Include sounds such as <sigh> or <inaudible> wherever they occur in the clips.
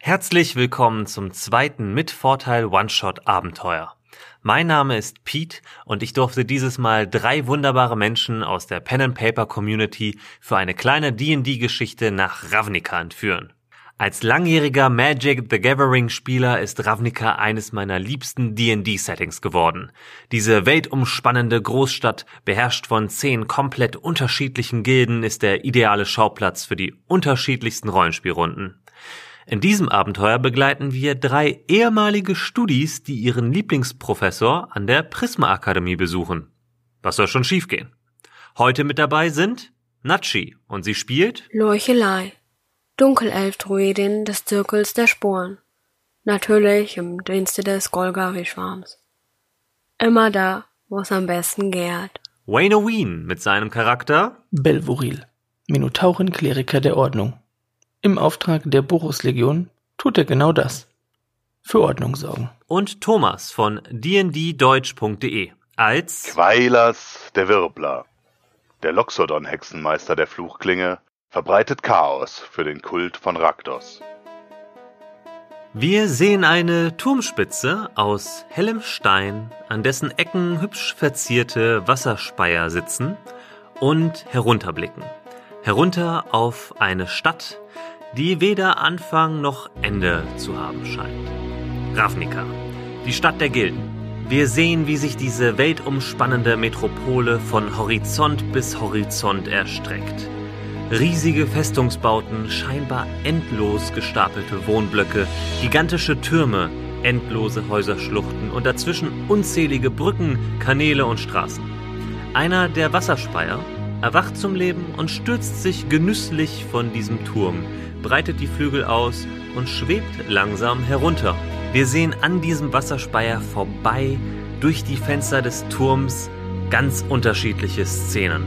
Herzlich willkommen zum zweiten mit Vorteil One-Shot-Abenteuer. Mein Name ist Pete und ich durfte dieses Mal drei wunderbare Menschen aus der Pen and Paper Community für eine kleine D&D-Geschichte nach Ravnica entführen. Als langjähriger Magic the Gathering Spieler ist Ravnica eines meiner liebsten D&D Settings geworden. Diese weltumspannende Großstadt, beherrscht von zehn komplett unterschiedlichen Gilden, ist der ideale Schauplatz für die unterschiedlichsten Rollenspielrunden. In diesem Abenteuer begleiten wir drei ehemalige Studis, die ihren Lieblingsprofessor an der Prisma Akademie besuchen. Was soll schon schiefgehen? Heute mit dabei sind Natschi und sie spielt Leuchelei. Dunkelelf-Druidin des Zirkels der Sporen. Natürlich im Dienste des Golgari-Schwarms. Immer da, wo es am besten gärt. Wayne Ween mit seinem Charakter Belvoril, Minotauren-Kleriker der Ordnung. Im Auftrag der Boros-Legion tut er genau das. Für Ordnung sorgen. und Thomas von dnddeutsch.de als Quailas der Wirbler. Der Loxodon-Hexenmeister der Fluchklinge verbreitet Chaos für den Kult von Raktos. Wir sehen eine Turmspitze aus hellem Stein, an dessen Ecken hübsch verzierte Wasserspeier sitzen und herunterblicken. Herunter auf eine Stadt, die weder Anfang noch Ende zu haben scheint. Ravnica, die Stadt der Gilden. Wir sehen, wie sich diese weltumspannende Metropole von Horizont bis Horizont erstreckt. Riesige Festungsbauten, scheinbar endlos gestapelte Wohnblöcke, gigantische Türme, endlose Häuserschluchten und dazwischen unzählige Brücken, Kanäle und Straßen. Einer der Wasserspeier erwacht zum Leben und stürzt sich genüsslich von diesem Turm, breitet die Flügel aus und schwebt langsam herunter. Wir sehen an diesem Wasserspeier vorbei durch die Fenster des Turms ganz unterschiedliche Szenen.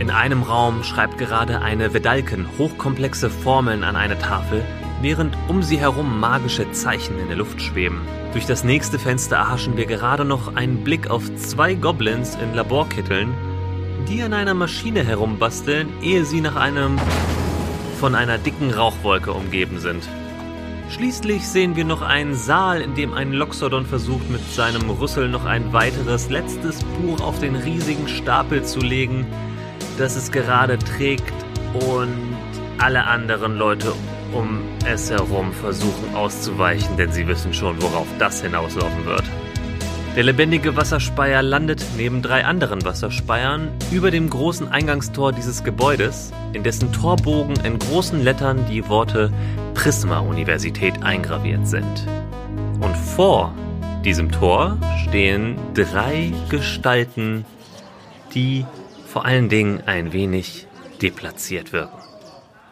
In einem Raum schreibt gerade eine Vedalken hochkomplexe Formeln an eine Tafel, während um sie herum magische Zeichen in der Luft schweben. Durch das nächste Fenster erhaschen wir gerade noch einen Blick auf zwei Goblins in Laborkitteln, die an einer Maschine herumbasteln, ehe sie nach einem von einer dicken Rauchwolke umgeben sind. Schließlich sehen wir noch einen Saal, in dem ein Loxodon versucht, mit seinem Rüssel noch ein weiteres letztes Buch auf den riesigen Stapel zu legen, das es gerade trägt und alle anderen Leute um es herum versuchen auszuweichen, denn sie wissen schon, worauf das hinauslaufen wird. Der lebendige Wasserspeier landet neben drei anderen Wasserspeiern über dem großen Eingangstor dieses Gebäudes, in dessen Torbogen in großen Lettern die Worte Prisma-Universität eingraviert sind. Und vor diesem Tor stehen drei Gestalten, die vor allen Dingen ein wenig deplatziert wirken.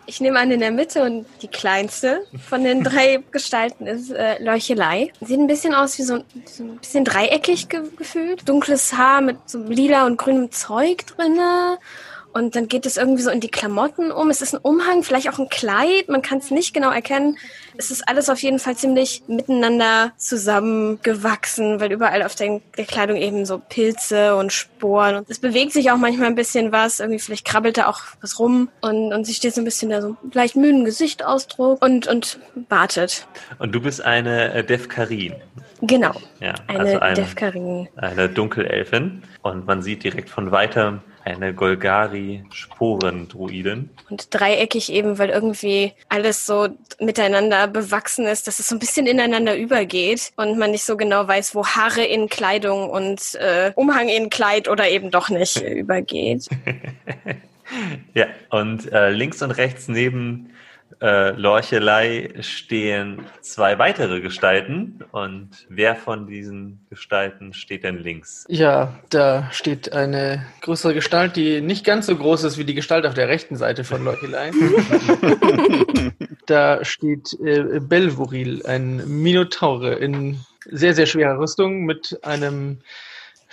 Ich nehme an, in der Mitte und die kleinste von den drei <laughs> Gestalten ist äh, Leuchelei. Sieht ein bisschen aus wie so, ein- so ein bisschen dreieckig ge gefühlt. Dunkles Haar mit so lila und grünem Zeug drinne. Und dann geht es irgendwie so in die Klamotten um. Es ist ein Umhang, vielleicht auch ein Kleid. Man kann es nicht genau erkennen. Es ist alles auf jeden Fall ziemlich miteinander zusammengewachsen, weil überall auf der, der Kleidung eben so Pilze und Sporen. Und es bewegt sich auch manchmal ein bisschen was. Irgendwie vielleicht krabbelt da auch was rum. Und, und sie steht so ein bisschen da so leicht müden Gesichtsausdruck und, und wartet. Und du bist eine äh, Defkarin. Genau. Ja, Eine, also eine, Defkarin. eine Dunkelelfin. Und man sieht direkt von weitem eine Golgari-Sporendruidin. Und dreieckig eben, weil irgendwie alles so miteinander bewachsen ist, dass es so ein bisschen ineinander übergeht und man nicht so genau weiß, wo Haare in Kleidung und äh, Umhang in Kleid oder eben doch nicht <laughs> übergeht. Ja, und äh, links und rechts neben äh, Lorchelei stehen zwei weitere Gestalten. Und wer von diesen Gestalten steht denn links? Ja, da steht eine größere Gestalt, die nicht ganz so groß ist wie die Gestalt auf der rechten Seite von Leuchelei. <laughs> da steht äh, Belvoril, ein Minotaure in sehr, sehr schwerer Rüstung mit einem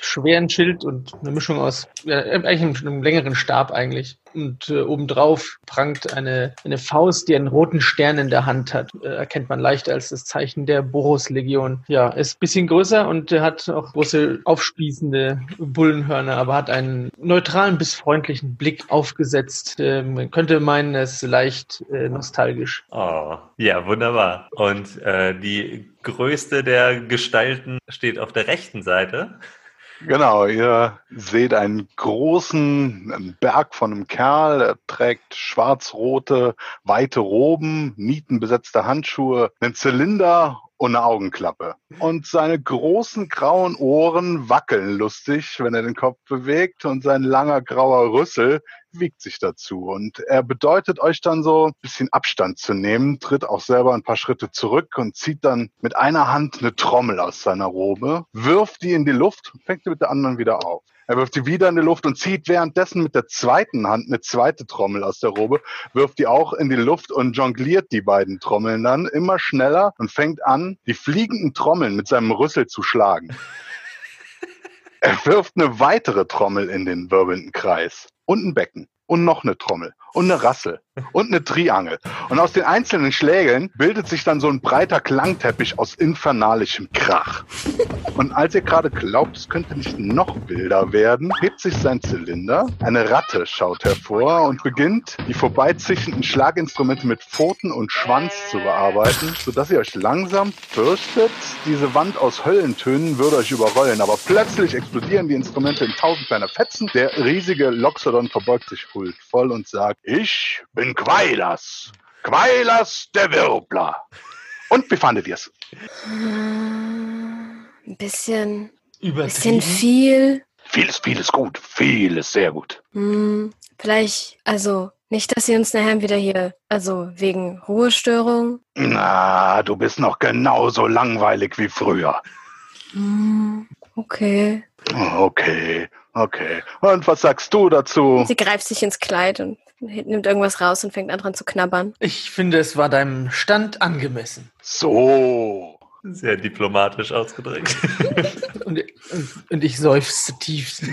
schweren Schild und eine Mischung aus, ja, eigentlich einem, einem längeren Stab eigentlich. Und äh, obendrauf prangt eine, eine Faust, die einen roten Stern in der Hand hat. Äh, erkennt man leicht als das Zeichen der Boros-Legion. Ja, ist ein bisschen größer und äh, hat auch große aufspießende Bullenhörner, aber hat einen neutralen bis freundlichen Blick aufgesetzt. Äh, man könnte meinen, es ist leicht äh, nostalgisch. Oh, ja, wunderbar. Und äh, die größte der Gestalten steht auf der rechten Seite. Genau, ihr seht einen großen Berg von einem Kerl, er trägt schwarz-rote, weite Roben, nietenbesetzte Handschuhe, einen Zylinder und eine Augenklappe. Und seine großen grauen Ohren wackeln lustig, wenn er den Kopf bewegt und sein langer grauer Rüssel wiegt sich dazu. Und er bedeutet euch dann so ein bisschen Abstand zu nehmen, tritt auch selber ein paar Schritte zurück und zieht dann mit einer Hand eine Trommel aus seiner Robe, wirft die in die Luft und fängt die mit der anderen wieder auf. Er wirft die wieder in die Luft und zieht währenddessen mit der zweiten Hand eine zweite Trommel aus der Robe, wirft die auch in die Luft und jongliert die beiden Trommeln dann immer schneller und fängt an, die fliegenden Trommeln mit seinem Rüssel zu schlagen. <laughs> Er wirft eine weitere Trommel in den wirbelnden Kreis und ein Becken und noch eine Trommel und eine Rassel und eine Triangel. Und aus den einzelnen Schlägeln bildet sich dann so ein breiter Klangteppich aus infernalischem Krach. Und als ihr gerade glaubt, es könnte nicht noch wilder werden, hebt sich sein Zylinder, eine Ratte schaut hervor und beginnt, die vorbeizischenden Schlaginstrumente mit Pfoten und Schwanz zu bearbeiten, sodass ihr euch langsam fürchtet, diese Wand aus Höllentönen würde euch überrollen. Aber plötzlich explodieren die Instrumente in tausend kleiner Fetzen. Der riesige Loxodon verbeugt sich huldvoll und sagt, ich bin Quailas. Quailas der Wirbler. Und wie fandet ihr es? Ein bisschen, bisschen viel. Vieles, vieles gut. Vieles sehr gut. Hm, vielleicht, also nicht, dass sie uns nachher wieder hier, also wegen Ruhestörung. Na, du bist noch genauso langweilig wie früher. Hm, okay. Okay, okay. Und was sagst du dazu? Sie greift sich ins Kleid und nimmt irgendwas raus und fängt an dran zu knabbern. Ich finde, es war deinem Stand angemessen. So. Sehr diplomatisch ausgedrückt. <laughs> Und, und, ich seufze tief. <laughs>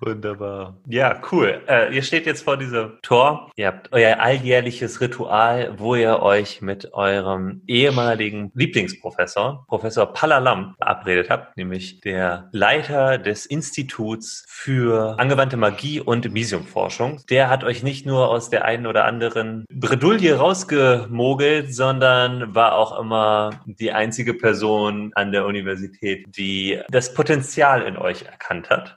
Wunderbar. Ja, cool. Äh, ihr steht jetzt vor diesem Tor. Ihr habt euer alljährliches Ritual, wo ihr euch mit eurem ehemaligen Lieblingsprofessor, Professor Palalam, verabredet habt, nämlich der Leiter des Instituts für angewandte Magie und Visiumforschung. Der hat euch nicht nur aus der einen oder anderen Bredouille rausgemogelt, sondern war auch immer die einzige Person an der Universität, die das Potenzial in euch erkannt hat.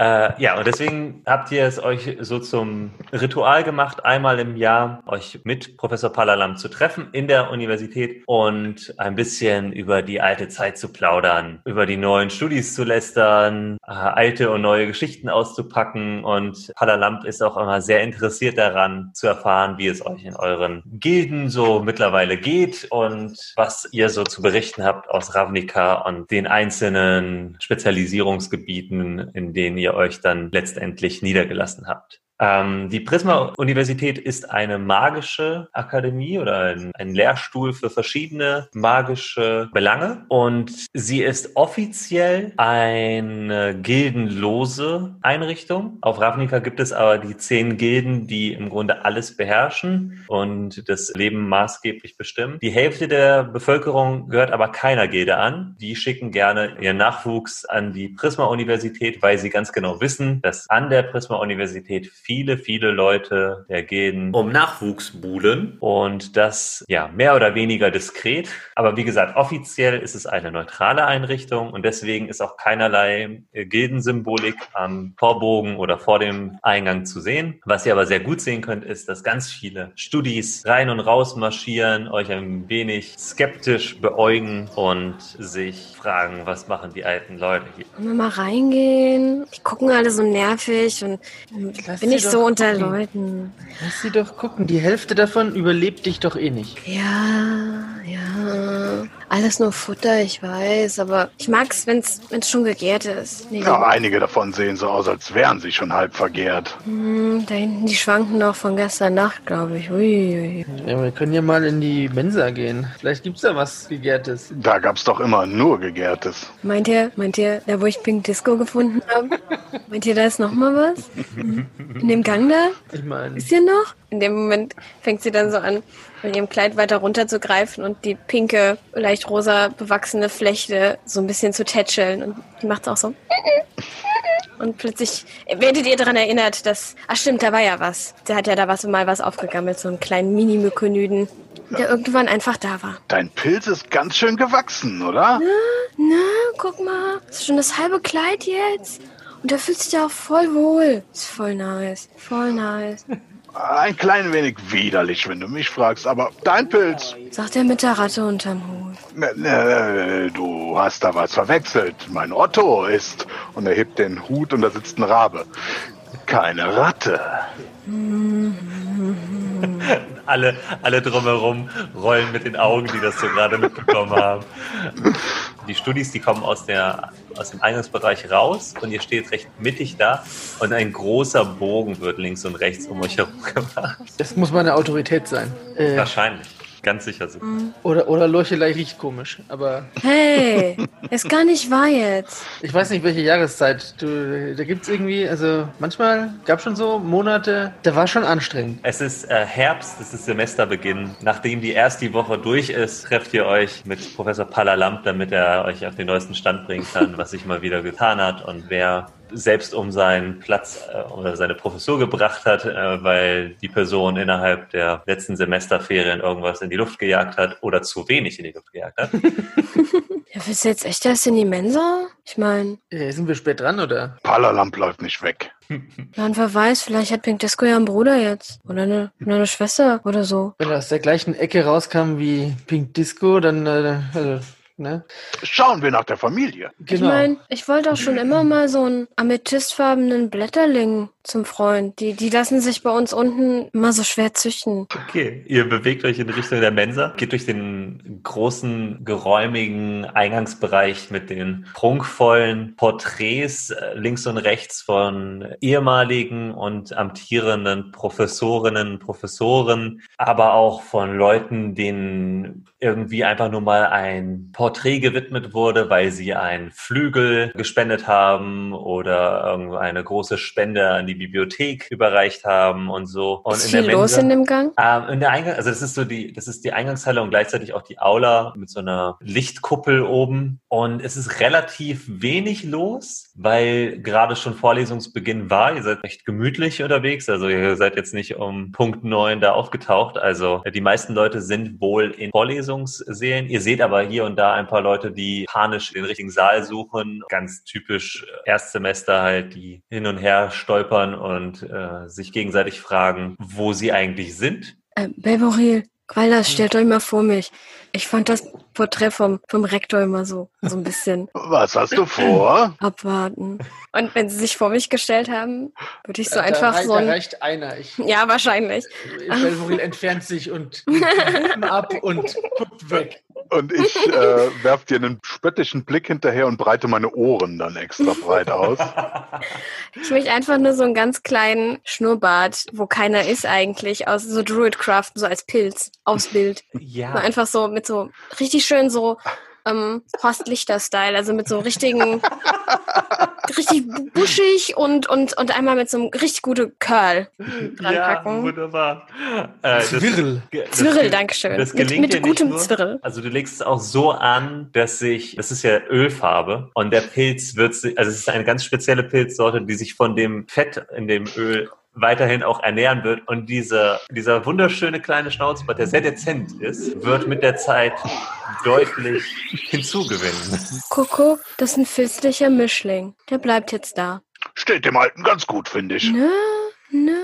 Äh, ja, und deswegen habt ihr es euch so zum Ritual gemacht, einmal im Jahr euch mit Professor Palalam zu treffen in der Universität und ein bisschen über die alte Zeit zu plaudern, über die neuen Studis zu lästern, äh, alte und neue Geschichten auszupacken. Und Palalam ist auch immer sehr interessiert daran, zu erfahren, wie es euch in euren Gilden so mittlerweile geht und was ihr so zu berichten habt aus Ravnica und den einzelnen Spezialisierungsgebieten, in denen ihr euch dann letztendlich niedergelassen habt. Ähm, die Prisma-Universität ist eine magische Akademie oder ein, ein Lehrstuhl für verschiedene magische Belange und sie ist offiziell eine gildenlose Einrichtung. Auf Ravnica gibt es aber die zehn Gilden, die im Grunde alles beherrschen und das Leben maßgeblich bestimmen. Die Hälfte der Bevölkerung gehört aber keiner Gilde an. Die schicken gerne ihren Nachwuchs an die Prisma-Universität, weil sie ganz genau wissen, dass an der Prisma-Universität viele, viele Leute der Gilden um Nachwuchs buhlen und das ja mehr oder weniger diskret. Aber wie gesagt, offiziell ist es eine neutrale Einrichtung und deswegen ist auch keinerlei äh, Gildensymbolik am Torbogen oder vor dem Eingang zu sehen. Was ihr aber sehr gut sehen könnt, ist, dass ganz viele Studis rein und raus marschieren, euch ein wenig skeptisch beäugen und sich fragen, was machen die alten Leute hier? Wollen wir mal reingehen? Die gucken alle so nervig und bin ich doch so unter gucken. Leuten. Lass sie doch gucken. Die Hälfte davon überlebt dich doch eh nicht. Ja, ja. Alles nur Futter, ich weiß, aber ich mag's, wenn's, wenn's schon gegärt ist. Nee, Ja, einige davon sehen so aus, als wären sie schon halb vergehrt. hm, da hinten, die schwanken noch von gestern Nacht, glaube ich. Ui, ui. Ja, wir können ja mal in die Mensa gehen. Vielleicht gibt's da was Gegärtes. Da gab's doch immer nur Gegärtes. Meint ihr, meint ihr, da wo ich Pink Disco gefunden habe, meint ihr, da ist noch mal was? In dem Gang da? Ich meine, Ist hier noch? In dem Moment fängt sie dann so an, mit ihrem Kleid weiter runter zu greifen und die pinke, leicht rosa bewachsene Flechte so ein bisschen zu tätscheln. Und die macht auch so. Und plötzlich werdet ihr daran erinnert, dass, ach stimmt, da war ja was. Der hat ja da was mal was aufgegammelt, so einen kleinen Mini-Mykoniden, der irgendwann einfach da war. Dein Pilz ist ganz schön gewachsen, oder? Na, guck mal, das ist schon das halbe Kleid jetzt. Und da fühlt sich ja auch voll wohl. Ist voll nice, voll nice. Ein klein wenig widerlich, wenn du mich fragst, aber dein Pilz. Sagt er mit der Ratte unterm Hut. Ne, ne, du hast da was verwechselt. Mein Otto ist. Und er hebt den Hut und da sitzt ein Rabe. Keine Ratte. <laughs> Alle, alle drumherum rollen mit den Augen, die das so gerade mitbekommen haben. Die Studis, die kommen aus, der, aus dem Eingangsbereich raus und ihr steht recht mittig da und ein großer Bogen wird links und rechts um euch herum gemacht. das muss meine Autorität sein. Äh, Wahrscheinlich. Ganz sicher so. oder, oder Leuchelei riecht komisch. Aber Hey, ist gar nicht wahr jetzt. ich weiß nicht, welche Jahreszeit. Du, da gibt's irgendwie, also manchmal gab schon so Monate, da war schon anstrengend. Es ist äh, Herbst, es ist Semesterbeginn. Nachdem die erste Woche durch ist, trefft ihr euch mit Professor Palalamp, damit er euch auf den neuesten Stand bringen kann, was sich mal wieder getan hat und wer selbst um seinen Platz äh, oder seine Professur gebracht hat, äh, weil die Person innerhalb der letzten Semesterferien irgendwas in die Luft gejagt hat oder zu wenig in die Luft gejagt hat. <laughs> Ja, willst du jetzt echt erst in die Mensa? Ich meine, Äh, sind wir spät dran, oder? Palalamp läuft nicht weg. <laughs> ja, und wer weiß, vielleicht hat Pink Disco ja einen Bruder jetzt. Oder eine, oder eine Schwester oder so. Wenn er aus der gleichen Ecke rauskam wie Pink Disco, dann, äh, also, ne? Schauen wir nach der Familie. Ich Genau. meine, ich wollte auch schon immer mal so einen amethystfarbenen Blätterling zum Freund. Die, die lassen sich bei uns unten immer so schwer züchten. Okay, ihr bewegt euch in Richtung der Mensa, geht durch den großen, geräumigen Eingangsbereich mit den prunkvollen Porträts äh, links und rechts von ehemaligen und amtierenden Professorinnen, Professoren, aber auch von Leuten, denen irgendwie einfach nur mal ein Porträt gewidmet wurde, weil sie einen Flügel gespendet haben oder irgendeine große Spende an die Bibliothek überreicht haben und so. Und Ist viel los in dem Gang? ähm, in der Eingang, also das ist so die, das ist die Eingangshalle und gleichzeitig auch die Aula mit so einer Lichtkuppel oben. Und es ist relativ wenig los, weil gerade schon Vorlesungsbeginn war. Ihr seid recht gemütlich unterwegs, also ihr seid jetzt nicht um Punkt neun da aufgetaucht. Also die meisten Leute sind wohl in Vorlesungssälen. Ihr seht aber hier und da ein paar Leute, die panisch den richtigen Saal suchen. Ganz typisch Erstsemester halt, die hin und her stolpern und äh, sich gegenseitig fragen, wo sie eigentlich sind. Äh, Belboril, Qualdas, stellt euch mal vor mich. Ich fand das Porträt vom, vom Rektor immer so, so ein bisschen Was hast du vor? abwarten. Und wenn sie sich vor mich gestellt haben, würde ich so Da- einfach da, so da ein... reicht einer. Ich, Ja, wahrscheinlich. Belvoril entfernt sich und <laughs> ab und guckt weg. Und ich äh, werf dir einen spöttischen Blick hinterher und breite meine Ohren dann extra breit aus. Ich möchte einfach nur so einen ganz kleinen Schnurrbart, wo keiner ist eigentlich, aus so Druidcraft, so als Pilz, aufs Bild. Ja. So einfach so mit so richtig schön so ähm, Horst Lichter-Style, also mit so richtigen, richtig buschig und, und, und einmal mit so einem richtig guten Curl dran Ja, packen. wunderbar. Äh, das- Zwirl. das Zwirrel, ge- Dankeschön. Das Mit, gelingt mit nicht gutem nur. Zwirrel. Also du legst es auch so an, dass sich, das ist ja Ölfarbe und der Pilz wird sich, also es ist eine ganz spezielle Pilzsorte, die sich von dem Fett in dem Öl weiterhin auch ernähren wird und dieser, dieser wunderschöne kleine Schnauzbart, der sehr dezent ist, wird mit der Zeit deutlich hinzugewinnen. Coco, das ist ein filzlicher Mischling. Der bleibt jetzt da. Steht dem Alten ganz gut, finde ich. Nö, nö.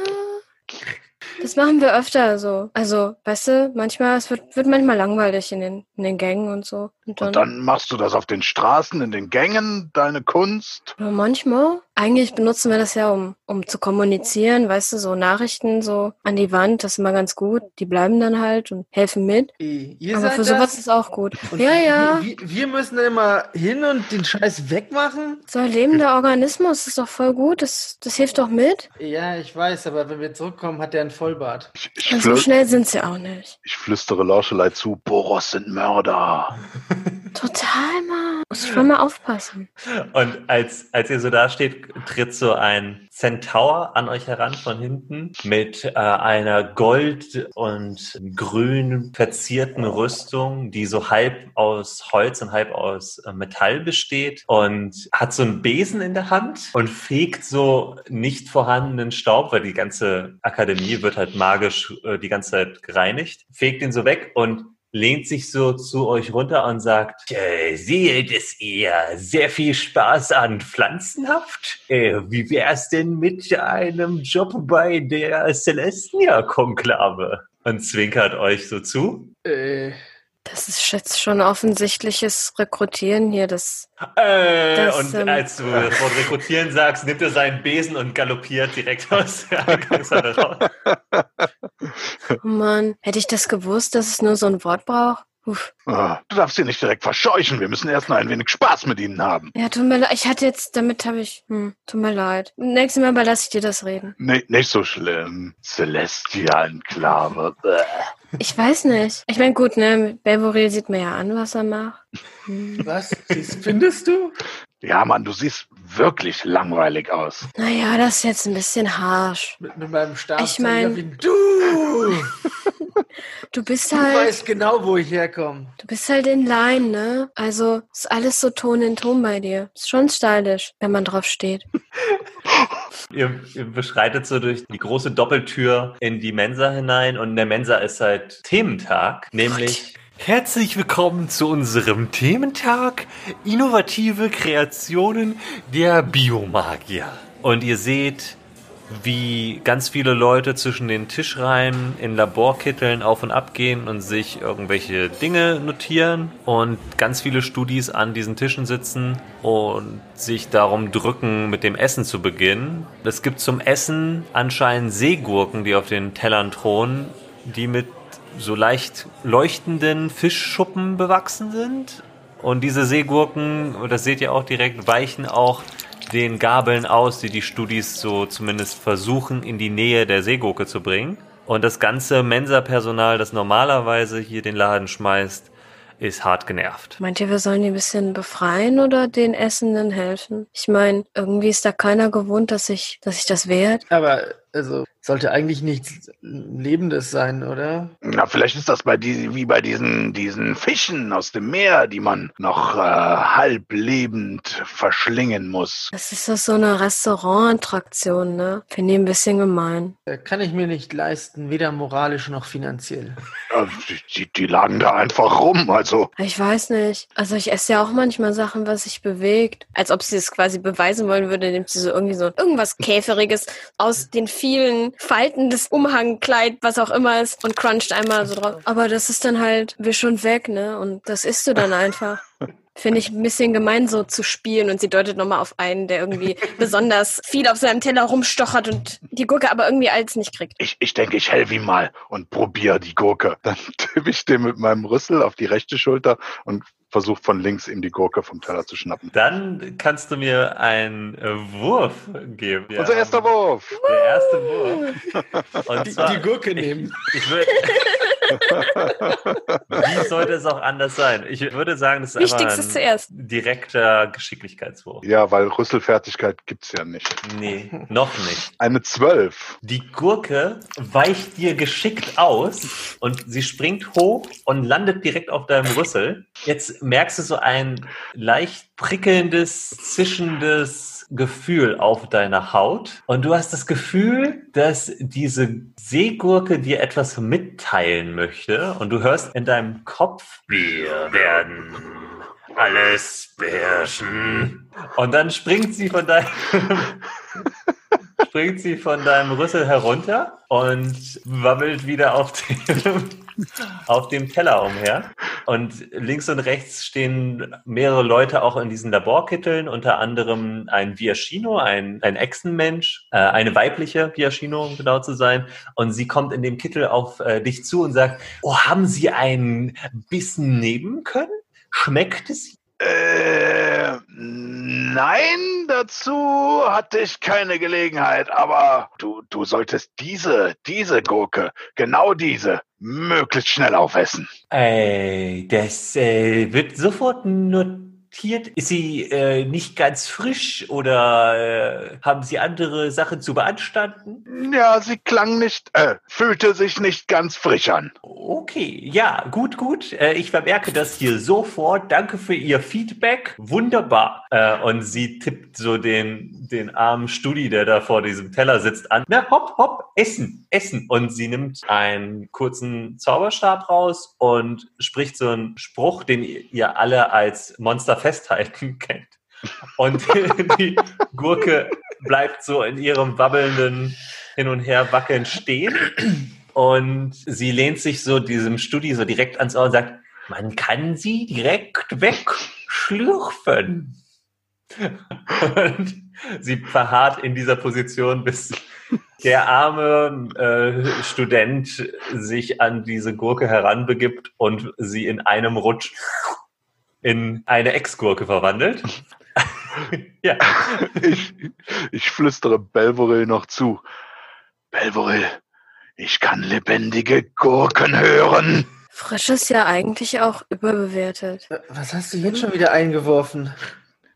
Das machen wir öfter so. Also, weißt du, manchmal, es wird, wird manchmal langweilig in den, in den Gängen und so. Und dann, Und dann machst du das auf den Straßen, in den Gängen, deine Kunst. ja, manchmal. Eigentlich benutzen wir das ja, um, um zu kommunizieren, weißt du, so Nachrichten so an die Wand, das ist immer ganz gut. Die bleiben dann halt und helfen mit. Ey, ihr Aber seid für sowas das? ist auch gut. Und Ja, ja. Wir, wir müssen dann immer hin und den Scheiß wegmachen? So ein lebender Organismus ist doch voll gut. Das, das hilft doch mit. Ja, ich weiß, aber wenn wir zurückkommen, hat der einen Vollbart. Ich, ich, Und so schnell sind sie auch nicht. ich flüstere Lorschelei zu, Boros sind Mörder. <laughs> Total, Mann. Muss schon mal aufpassen. Und als, als ihr so da steht, tritt so ein Centaur an euch heran von hinten mit äh, einer gold- und grün verzierten Rüstung, die so halb aus Holz und halb aus äh, Metall besteht und hat so einen Besen in der Hand und fegt so nicht vorhandenen Staub, weil die ganze Akademie wird halt magisch äh, die ganze Zeit gereinigt, fegt ihn so weg und lehnt sich so zu euch runter und sagt, äh, seht es ihr sehr viel Spaß an Pflanzenhaft? Äh, wie wär's denn mit einem Job bei der Celestia-Konklave? Und zwinkert euch so zu. Äh, Das ist jetzt schon offensichtliches Rekrutieren hier. Das, Äh, Das, und ähm, als du das Wort rekrutieren sagst, nimmt er seinen Besen und galoppiert direkt aus der Eingangshalle raus. oh Mann, hätte ich das gewusst, dass es nur so ein Wort braucht? Uff. Ah, Du darfst sie nicht direkt verscheuchen. Wir müssen erst noch ein wenig Spaß mit ihnen haben. Ja, tut mir leid. Ich hatte jetzt, damit habe ich, hm, tut mir leid. Nächstes Mal überlasse ich dir das Reden. Nee, nicht so schlimm. Celestial-Enklave. Bäh. Ich weiß nicht. Ich meine, gut, ne, Belvoril sieht man ja an, was er macht. Hm. was? Siehst- Findest du? Ja, Mann, du siehst wirklich langweilig aus. Naja, das ist jetzt ein bisschen harsch. Mit, mit meinem Stab. Ich mein- zeig auf ihn. du! <laughs> Du bist Du halt, weißt genau, wo ich herkomme. du bist halt in Line, ne? Also, ist alles so Ton in Ton bei dir. Ist schon stylisch, wenn man drauf steht. <laughs> Ihr, ihr beschreitet so durch die große Doppeltür in die Mensa hinein und in der Mensa ist halt Thementag, nämlich Herzlich willkommen zu unserem Thementag Innovative Kreationen der Biomagier. Und ihr seht, wie ganz viele Leute zwischen den Tischreihen in Laborkitteln auf und ab gehen und sich irgendwelche Dinge notieren und ganz viele Studis an diesen Tischen sitzen und sich darum drücken, mit dem Essen zu beginnen. Es gibt zum Essen anscheinend Seegurken, die auf den Tellern thronen, die mit so leicht leuchtenden Fischschuppen bewachsen sind. Und diese Seegurken, das seht ihr auch direkt, weichen auch den Gabeln aus, die die Studis so zumindest versuchen, in die Nähe der Seegurke zu bringen. Und das ganze Mensa-Personal, das normalerweise hier den Laden schmeißt, ist hart genervt. Meint ihr, wir sollen die ein bisschen befreien oder den Essenden helfen? Ich meine, irgendwie ist da keiner gewohnt, dass ich, dass ich das wert. Aber, also, sollte eigentlich nichts Lebendes sein, oder? Na, vielleicht ist das bei die, wie bei diesen, diesen Fischen aus dem Meer, die man noch äh, halb lebend verschlingen muss. Das ist doch so eine Restaurantattraktion, ne? Finde ich ein bisschen gemein. Äh, Kann ich mir nicht leisten, weder moralisch noch finanziell. Ja, die, die, die lagen da einfach rum. Also, Ich weiß nicht. Also ich esse ja auch manchmal Sachen, was sich bewegt. Als ob sie es quasi beweisen wollen würde, nimmt sie so irgendwie so irgendwas Käferiges aus den vielen Falten des Umhangkleid, was auch immer ist, und cruncht einmal so drauf. Aber das ist dann halt, wir schon weg, ne? Und das isst du dann einfach. <laughs> Finde ich ein bisschen gemein, so zu spielen. Und sie deutet nochmal auf einen, der irgendwie <laughs> besonders viel auf seinem Teller rumstochert und die Gurke aber irgendwie alles nicht kriegt. ich, ich denke, ich helfe ihm mal und probiere die Gurke. Dann <laughs> tippe ich dem mit meinem Rüssel auf die rechte Schulter und versuche von links ihm die Gurke vom Teller zu schnappen. Dann kannst du mir einen äh, Wurf geben. Ja. Unser erster Wurf. Der erste Wurf. Und Die, zwar, die Gurke nehmen. Ich würde. <laughs> Wie sollte es auch anders sein? Ich würde sagen, das ist Wichtigstes ein zuerst. direkter Geschicklichkeitswurf. Ja, weil Rüsselfertigkeit gibt's ja nicht. Nee, noch nicht. Eine Zwölf. Die Gurke weicht dir geschickt aus und sie springt hoch und landet direkt auf deinem Rüssel. Jetzt merkst du so ein leicht prickelndes, zischendes Gefühl auf deiner Haut und du hast das Gefühl, dass diese Seegurke dir etwas mitteilen möchte und du hörst in deinem Kopf, wir werden alles beherrschen. Und dann springt sie von deinem <laughs> springt sie von deinem Rüssel herunter und wabbelt wieder auf dem, <laughs> auf dem Teller umher. Und links und rechts stehen mehrere Leute auch in diesen Laborkitteln, unter anderem ein Viaschino, ein, ein Echsenmensch, äh, eine weibliche Viaschino, um genau zu sein. Und sie kommt in dem Kittel auf äh, dich zu und sagt, oh, haben Sie einen Bissen nehmen können? Schmeckt es Äh, nein, dazu hatte ich keine Gelegenheit, aber du, du solltest diese, diese Gurke, genau diese, möglichst schnell aufessen. Äh, das äh, wird sofort notiert. Ist sie äh, nicht ganz frisch oder äh, haben Sie andere Sachen zu beanstanden? Ja, sie klang nicht, äh, fühlte sich nicht ganz frisch an. Okay, ja, gut, gut. Äh, ich vermerke das hier sofort. Danke für Ihr Feedback. Wunderbar. Äh, und sie tippt so den, den armen Studi, der da vor diesem Teller sitzt, an. Na, hopp, hopp, essen, essen. Und sie nimmt einen kurzen Zauberstab raus und spricht so einen Spruch, den ihr alle als Monster festhalten <laughs> kennt. Und <laughs> die Gurke bleibt so in ihrem wabbelnden Hin und Her wackeln stehen. Und sie lehnt sich so diesem Studi so direkt ans Ohr und sagt, man kann sie direkt wegschlürfen. Und sie verharrt in dieser Position, bis der arme äh, Student sich an diese Gurke heranbegibt und sie in einem Rutsch in eine Ex-Gurke verwandelt. <laughs> ja. Ich, ich flüstere Belvoril noch zu. Belvoril, ich kann lebendige Gurken hören. Frisch ist ja eigentlich auch überbewertet. Was hast du jetzt schon wieder eingeworfen?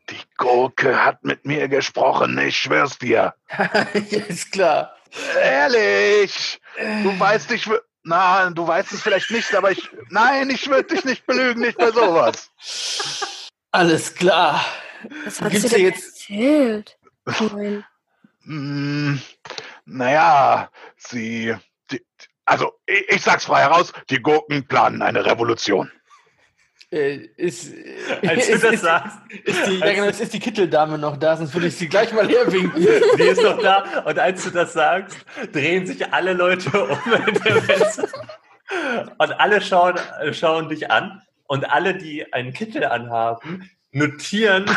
Die Gurke hat mit mir gesprochen, ich schwör's dir. <laughs> ist klar. Ehrlich, du weißt, ich na, du weißt es vielleicht nicht, aber ich, nein, ich würde dich nicht belügen, nicht bei sowas. Alles klar. Was hat Gibt's sie denn jetzt- erzählt? Hm, naja, sie, die, also ich, ich sag's frei heraus, die Gurken planen eine Revolution. Äh, ist, <laughs> Als du ist, das ist, sagst, ist, die, ja, genau, ist die Kitteldame noch da, sonst würde ich sie gleich mal <laughs> herwinken. sie ist noch da. Und als du das sagst, drehen sich alle Leute um in der Messe. Und alle schauen, schauen dich an. Und alle, die einen Kittel anhaben, notieren <laughs>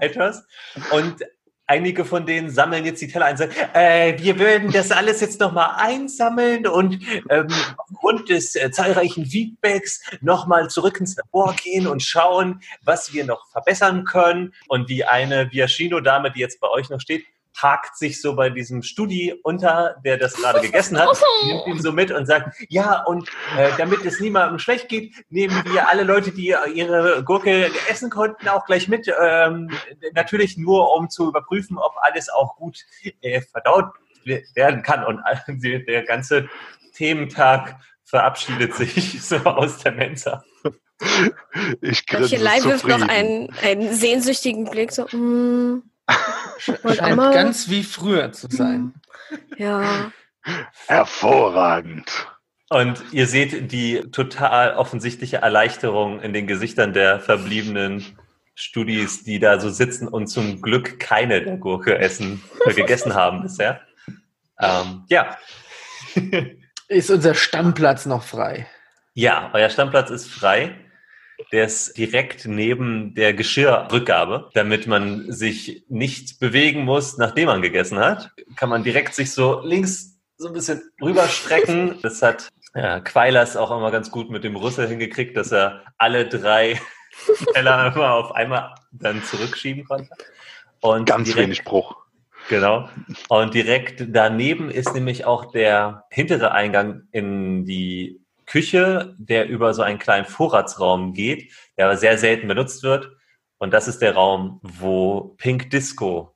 etwas. Und einige von denen sammeln jetzt die Teller ein äh, wir würden das alles jetzt nochmal einsammeln und ähm, aufgrund des äh, zahlreichen Feedbacks nochmal zurück ins Labor gehen und schauen, was wir noch verbessern können. Und die eine Viaschino-Dame, die jetzt bei euch noch steht, hakt sich so bei diesem Studi unter, der das gerade gegessen hat, <laughs> nimmt ihn so mit und sagt, ja, und äh, damit es niemandem schlecht geht, nehmen wir alle Leute, die ihre Gurke essen konnten, auch gleich mit. Ähm, natürlich nur, um zu überprüfen, ob alles auch gut äh, verdaut werden kann. Und <laughs> die- der ganze Thementag verabschiedet sich <laughs> so aus der Mensa. Ich Lochelei wirft noch einen, einen sehnsüchtigen Blick, so, mm, Und Scheint einmal- ganz wie früher zu sein. ja. Hervorragend. Und ihr seht die total offensichtliche Erleichterung in den Gesichtern der verbliebenen Studis, die da so sitzen und zum Glück keine der Gurke essen, äh, gegessen haben bisher. Ähm, ja. Ist unser Stammplatz noch frei? Ja, euer Stammplatz ist frei. Der ist direkt neben der Geschirrrückgabe, damit man sich nicht bewegen muss, nachdem man gegessen hat. Kann man direkt sich so links so ein bisschen rüberstrecken. <laughs> Das hat ja, Quailers auch immer ganz gut mit dem Rüssel hingekriegt, dass er alle drei <laughs> Teller immer auf einmal dann zurückschieben konnte. Und Ganz direkt- wenig Bruch. Genau. Und direkt daneben ist nämlich auch der hintere Eingang in die Küche, der über so einen kleinen Vorratsraum geht, der aber sehr selten benutzt wird. Und das ist der Raum, wo Pink Disco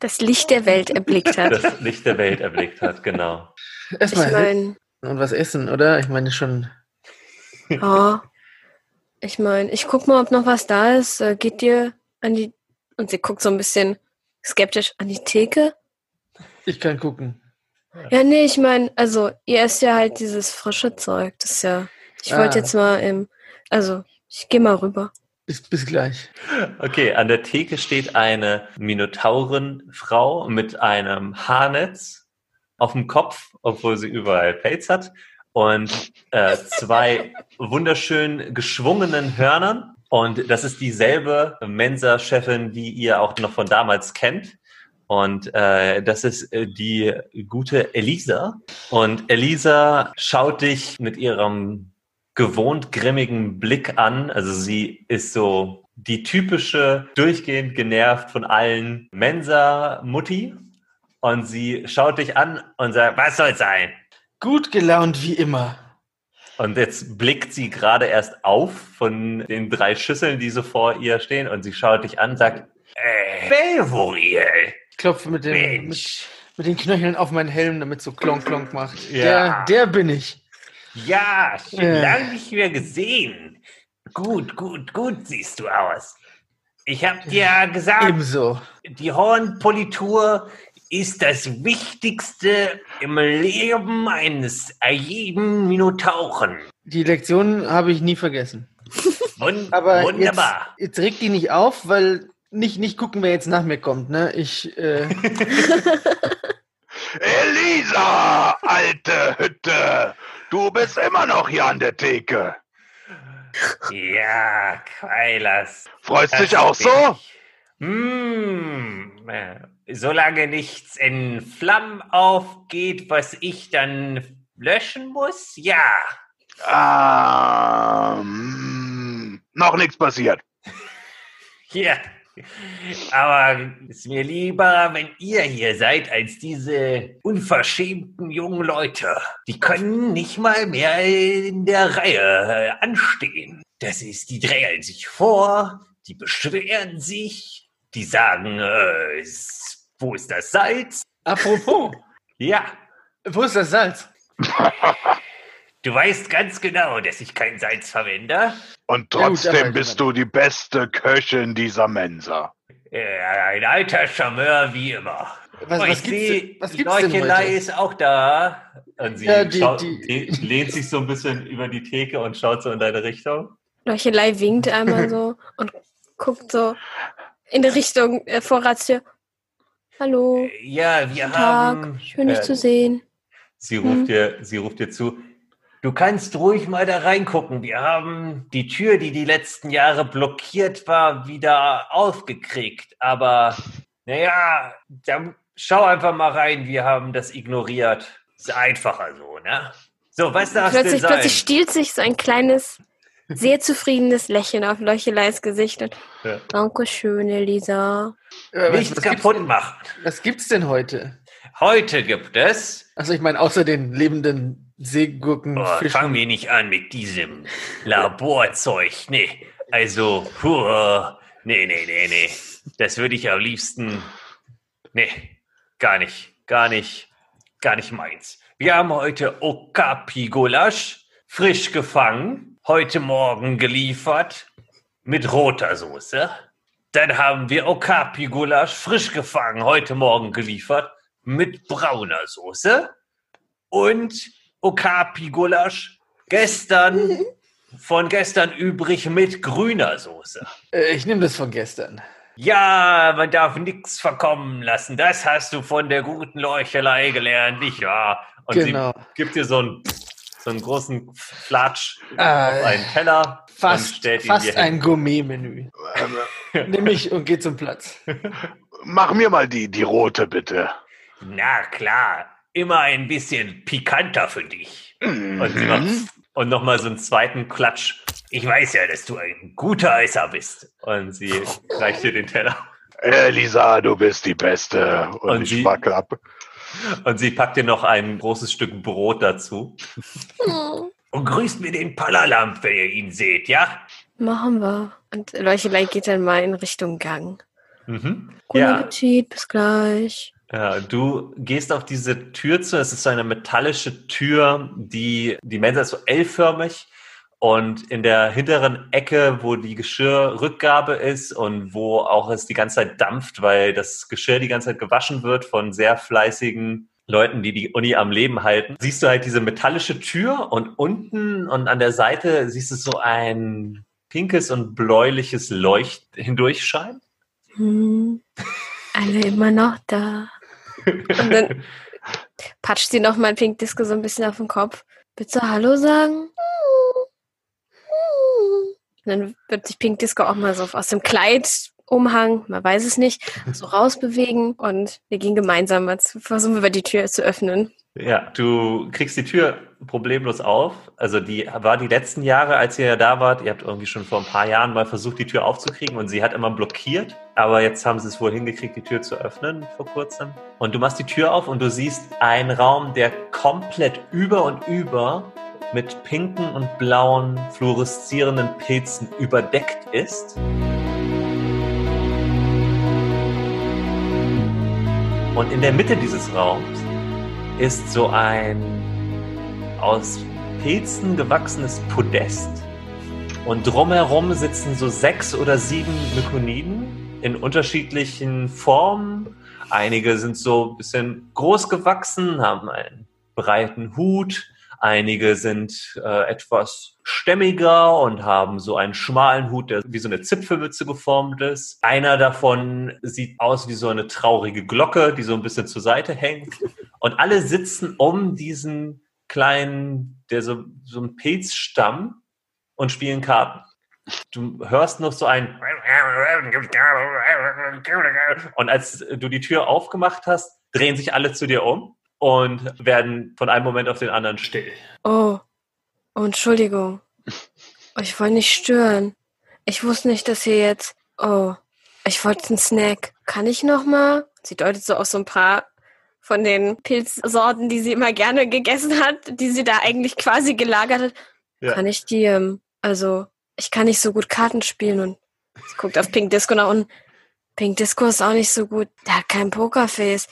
Das Licht der Welt erblickt hat. das Licht der Welt erblickt hat. Genau. Ich Erstmal meine, und was essen, oder? Ich meine schon. ja. Ich meine, ich guck mal, ob noch was da ist. Äh, Geht dir an die. Und sie guckt so ein bisschen skeptisch an die Theke. Ich kann gucken. Ja, nee, ich meine, also, ihr esst ja halt dieses frische Zeug. Das ist ja. Ich wollte Ah. jetzt mal im. Also, ich gehe mal rüber. Bis, bis gleich. Okay, an der Theke steht eine Minotaurenfrau mit einem Haarnetz auf dem Kopf, obwohl sie überall Pelz hat. und äh, zwei <laughs> wunderschön geschwungenen Hörnern. Und das ist dieselbe Mensa-Chefin, die ihr auch noch von damals kennt. Und äh, das ist äh, die gute Elisa. Und Elisa schaut dich mit ihrem gewohnt grimmigen Blick an. Also sie ist so die typische, durchgehend genervt von allen Mensa-Mutti. Und sie schaut dich an und sagt, was soll sein? Gut gelaunt wie immer. Und jetzt blickt sie gerade erst auf von den drei Schüsseln, die so vor ihr stehen. Und sie schaut dich an und sagt, äh, Belvoriel. Ich klopfe mit, dem, mit, mit den Knöcheln auf meinen Helm, damit so klonk klonk macht. Ja. Der, der bin ich. Ja, schon Äh. lange nicht mehr gesehen. Gut, gut, gut siehst du aus. Ich hab dir ja gesagt, Ebenso. die Hornpolitur ist das Wichtigste im Leben eines jeden Minotauchen. Die Lektion habe ich nie vergessen. Wun Aber wunderbar. Jetzt, jetzt reg die nicht auf, weil nicht, nicht gucken, wer jetzt nach mir kommt. Ne? Ich, äh, <laughs> Elisa, alte Hütte, du bist immer noch hier an der Theke. Ja, Quailas. Freust dich auch so? Hm, äh, solange nichts in Flammen aufgeht, was ich dann löschen muss, ja. Ähm, noch nichts passiert. <laughs> Ja. Aber ist mir lieber, wenn ihr hier seid, als diese unverschämten jungen Leute. Die können nicht mal mehr in der Reihe äh, anstehen. Das ist, die drängeln sich vor, die beschweren sich, die sagen, äh, wo ist das Salz? apropos, Ja, wo ist das Salz? <laughs> du weißt ganz genau, dass ich kein Salz verwende. Und Ja, gut, trotzdem aber- bist du die beste Köchin dieser Mensa. Äh, ein alter Charmeur wie immer. Was, Oh, was ich gibt's, sehe, denn- was gibt's denn Leuchelei heute? ist auch da. Und sie Ja, die- schaut, die- lehnt sich so ein bisschen über die Theke und schaut so in deine Richtung. Leuchelei winkt einmal so und guckt so in die Richtung äh, Vorratstür. Hallo, Ja, wir guten haben. Tag, schön dich äh, zu sehen. Sie ruft, Hm. dir, sie ruft dir zu. Du kannst ruhig mal da reingucken. Wir haben die Tür, die die letzten Jahre blockiert war, wieder aufgekriegt. Aber naja, dann schau einfach mal rein. Wir haben das ignoriert. Ist einfacher so, ne? So, was darf denn Plötzlich, sein? plötzlich stiehlt sich so ein kleines, sehr zufriedenes Lächeln auf Leucheleis Gesicht. Und, Ja. Dankeschön, Elisa. Äh, was, Nichts was, gibt's kaputt denn, machen. was gibt's denn heute? Heute gibt es. Also ich meine, außer den lebenden Seegurken, Oh, Fischen. fang mir nicht an mit diesem Laborzeug. Nee, also, puh, nee, nee, nee, nee. Das würde ich am liebsten. Nee, gar nicht, gar nicht, gar nicht meins. Wir haben heute Okapi-Gulasch frisch gefangen, heute Morgen geliefert mit roter Soße. Dann haben wir Okapi-Gulasch frisch gefangen, heute Morgen geliefert mit brauner Soße. Und Okapi-Gulasch gestern, <laughs> von gestern übrig mit grüner Soße. Äh, ich nehme das von gestern. Ja, man darf nichts verkommen lassen. Das hast du von der guten Leuchelei gelernt, nicht wahr? Und Genau. sie gibt dir so einen, so einen großen Flatsch Ah, auf einen Teller und Fast, stellt ihn fast dir ein. Gourmet-Menü. <laughs> Nimm ich und geh zum Platz. mach mir mal die, die rote, bitte. Na klar, immer ein bisschen pikanter für dich. Und sie macht Mhm. und nochmal so einen zweiten Klatsch. Ich weiß ja, dass du ein guter Esser bist. Und sie <laughs> reicht dir den Teller. Elisa, du bist die Beste. Und, Und ich sie- wackel ab. Und sie packt dir noch ein großes Stück Brot dazu. <laughs> Und grüßt mir den Palalamp, wenn ihr ihn seht, ja? machen wir. Und Leuchelei geht dann mal in Richtung Gang. Mhm. Guten Ja, Appetit, bis gleich. Ja, du gehst auf diese Tür zu. Es ist so eine metallische Tür, die, die Mensa ist so L-förmig. Und in der hinteren Ecke, wo die Geschirrrückgabe ist und wo auch es die ganze Zeit dampft, weil das Geschirr die ganze Zeit gewaschen wird von sehr fleißigen Leuten, die die Uni am Leben halten, siehst du halt diese metallische Tür und unten und an der Seite siehst du so ein pinkes und bläuliches Leucht hindurchscheinen. Hm. Alle immer noch da. Und dann patscht sie nochmal Pink Disco so ein bisschen auf den Kopf. Willst du Hallo sagen? Und dann wird sich Pink Disco auch mal so aus dem Kleidumhang, man weiß es nicht, so rausbewegen und wir gehen gemeinsam versuchen wir die Tür zu öffnen. Ja, du kriegst die Tür problemlos auf. Also die war die letzten Jahre, als ihr da wart, ihr habt irgendwie schon vor ein paar Jahren mal versucht, die Tür aufzukriegen und sie hat immer blockiert. Aber jetzt haben sie es wohl hingekriegt, die Tür zu öffnen vor kurzem. Und du machst die Tür auf und du siehst einen Raum, der komplett über und über mit pinken und blauen fluoreszierenden Pilzen überdeckt ist. Und in der Mitte dieses Raums ist so ein aus Pilzen gewachsenes Podest. Und drumherum sitzen so sechs oder sieben Mykoniden in unterschiedlichen Formen. Einige sind so ein bisschen groß gewachsen, haben einen breiten Hut. Einige sind äh, etwas stämmiger und haben so einen schmalen Hut, der wie so eine Zipfelmütze geformt ist. Einer davon sieht aus wie so eine traurige Glocke, die so ein bisschen zur Seite hängt. Und alle sitzen um diesen kleinen, der so, so ein Pilzstamm und spielen Karten. Du hörst noch so ein und als du die Tür aufgemacht hast, drehen sich alle zu dir um und werden von einem Moment auf den anderen still. Oh, oh Entschuldigung. Ich wollte nicht stören. Ich wusste nicht, dass ihr jetzt. Oh, ich wollte einen Snack. Kann ich noch mal? Sie deutet so auf so ein paar von den Pilzsorten, die sie immer gerne gegessen hat, die sie da eigentlich quasi gelagert hat. Ja. Kann ich die, ähm, also ich kann nicht so gut Karten spielen und sie guckt auf Pink Disco nach unten. Pink Disco ist auch nicht so gut. Der hat kein Pokerface.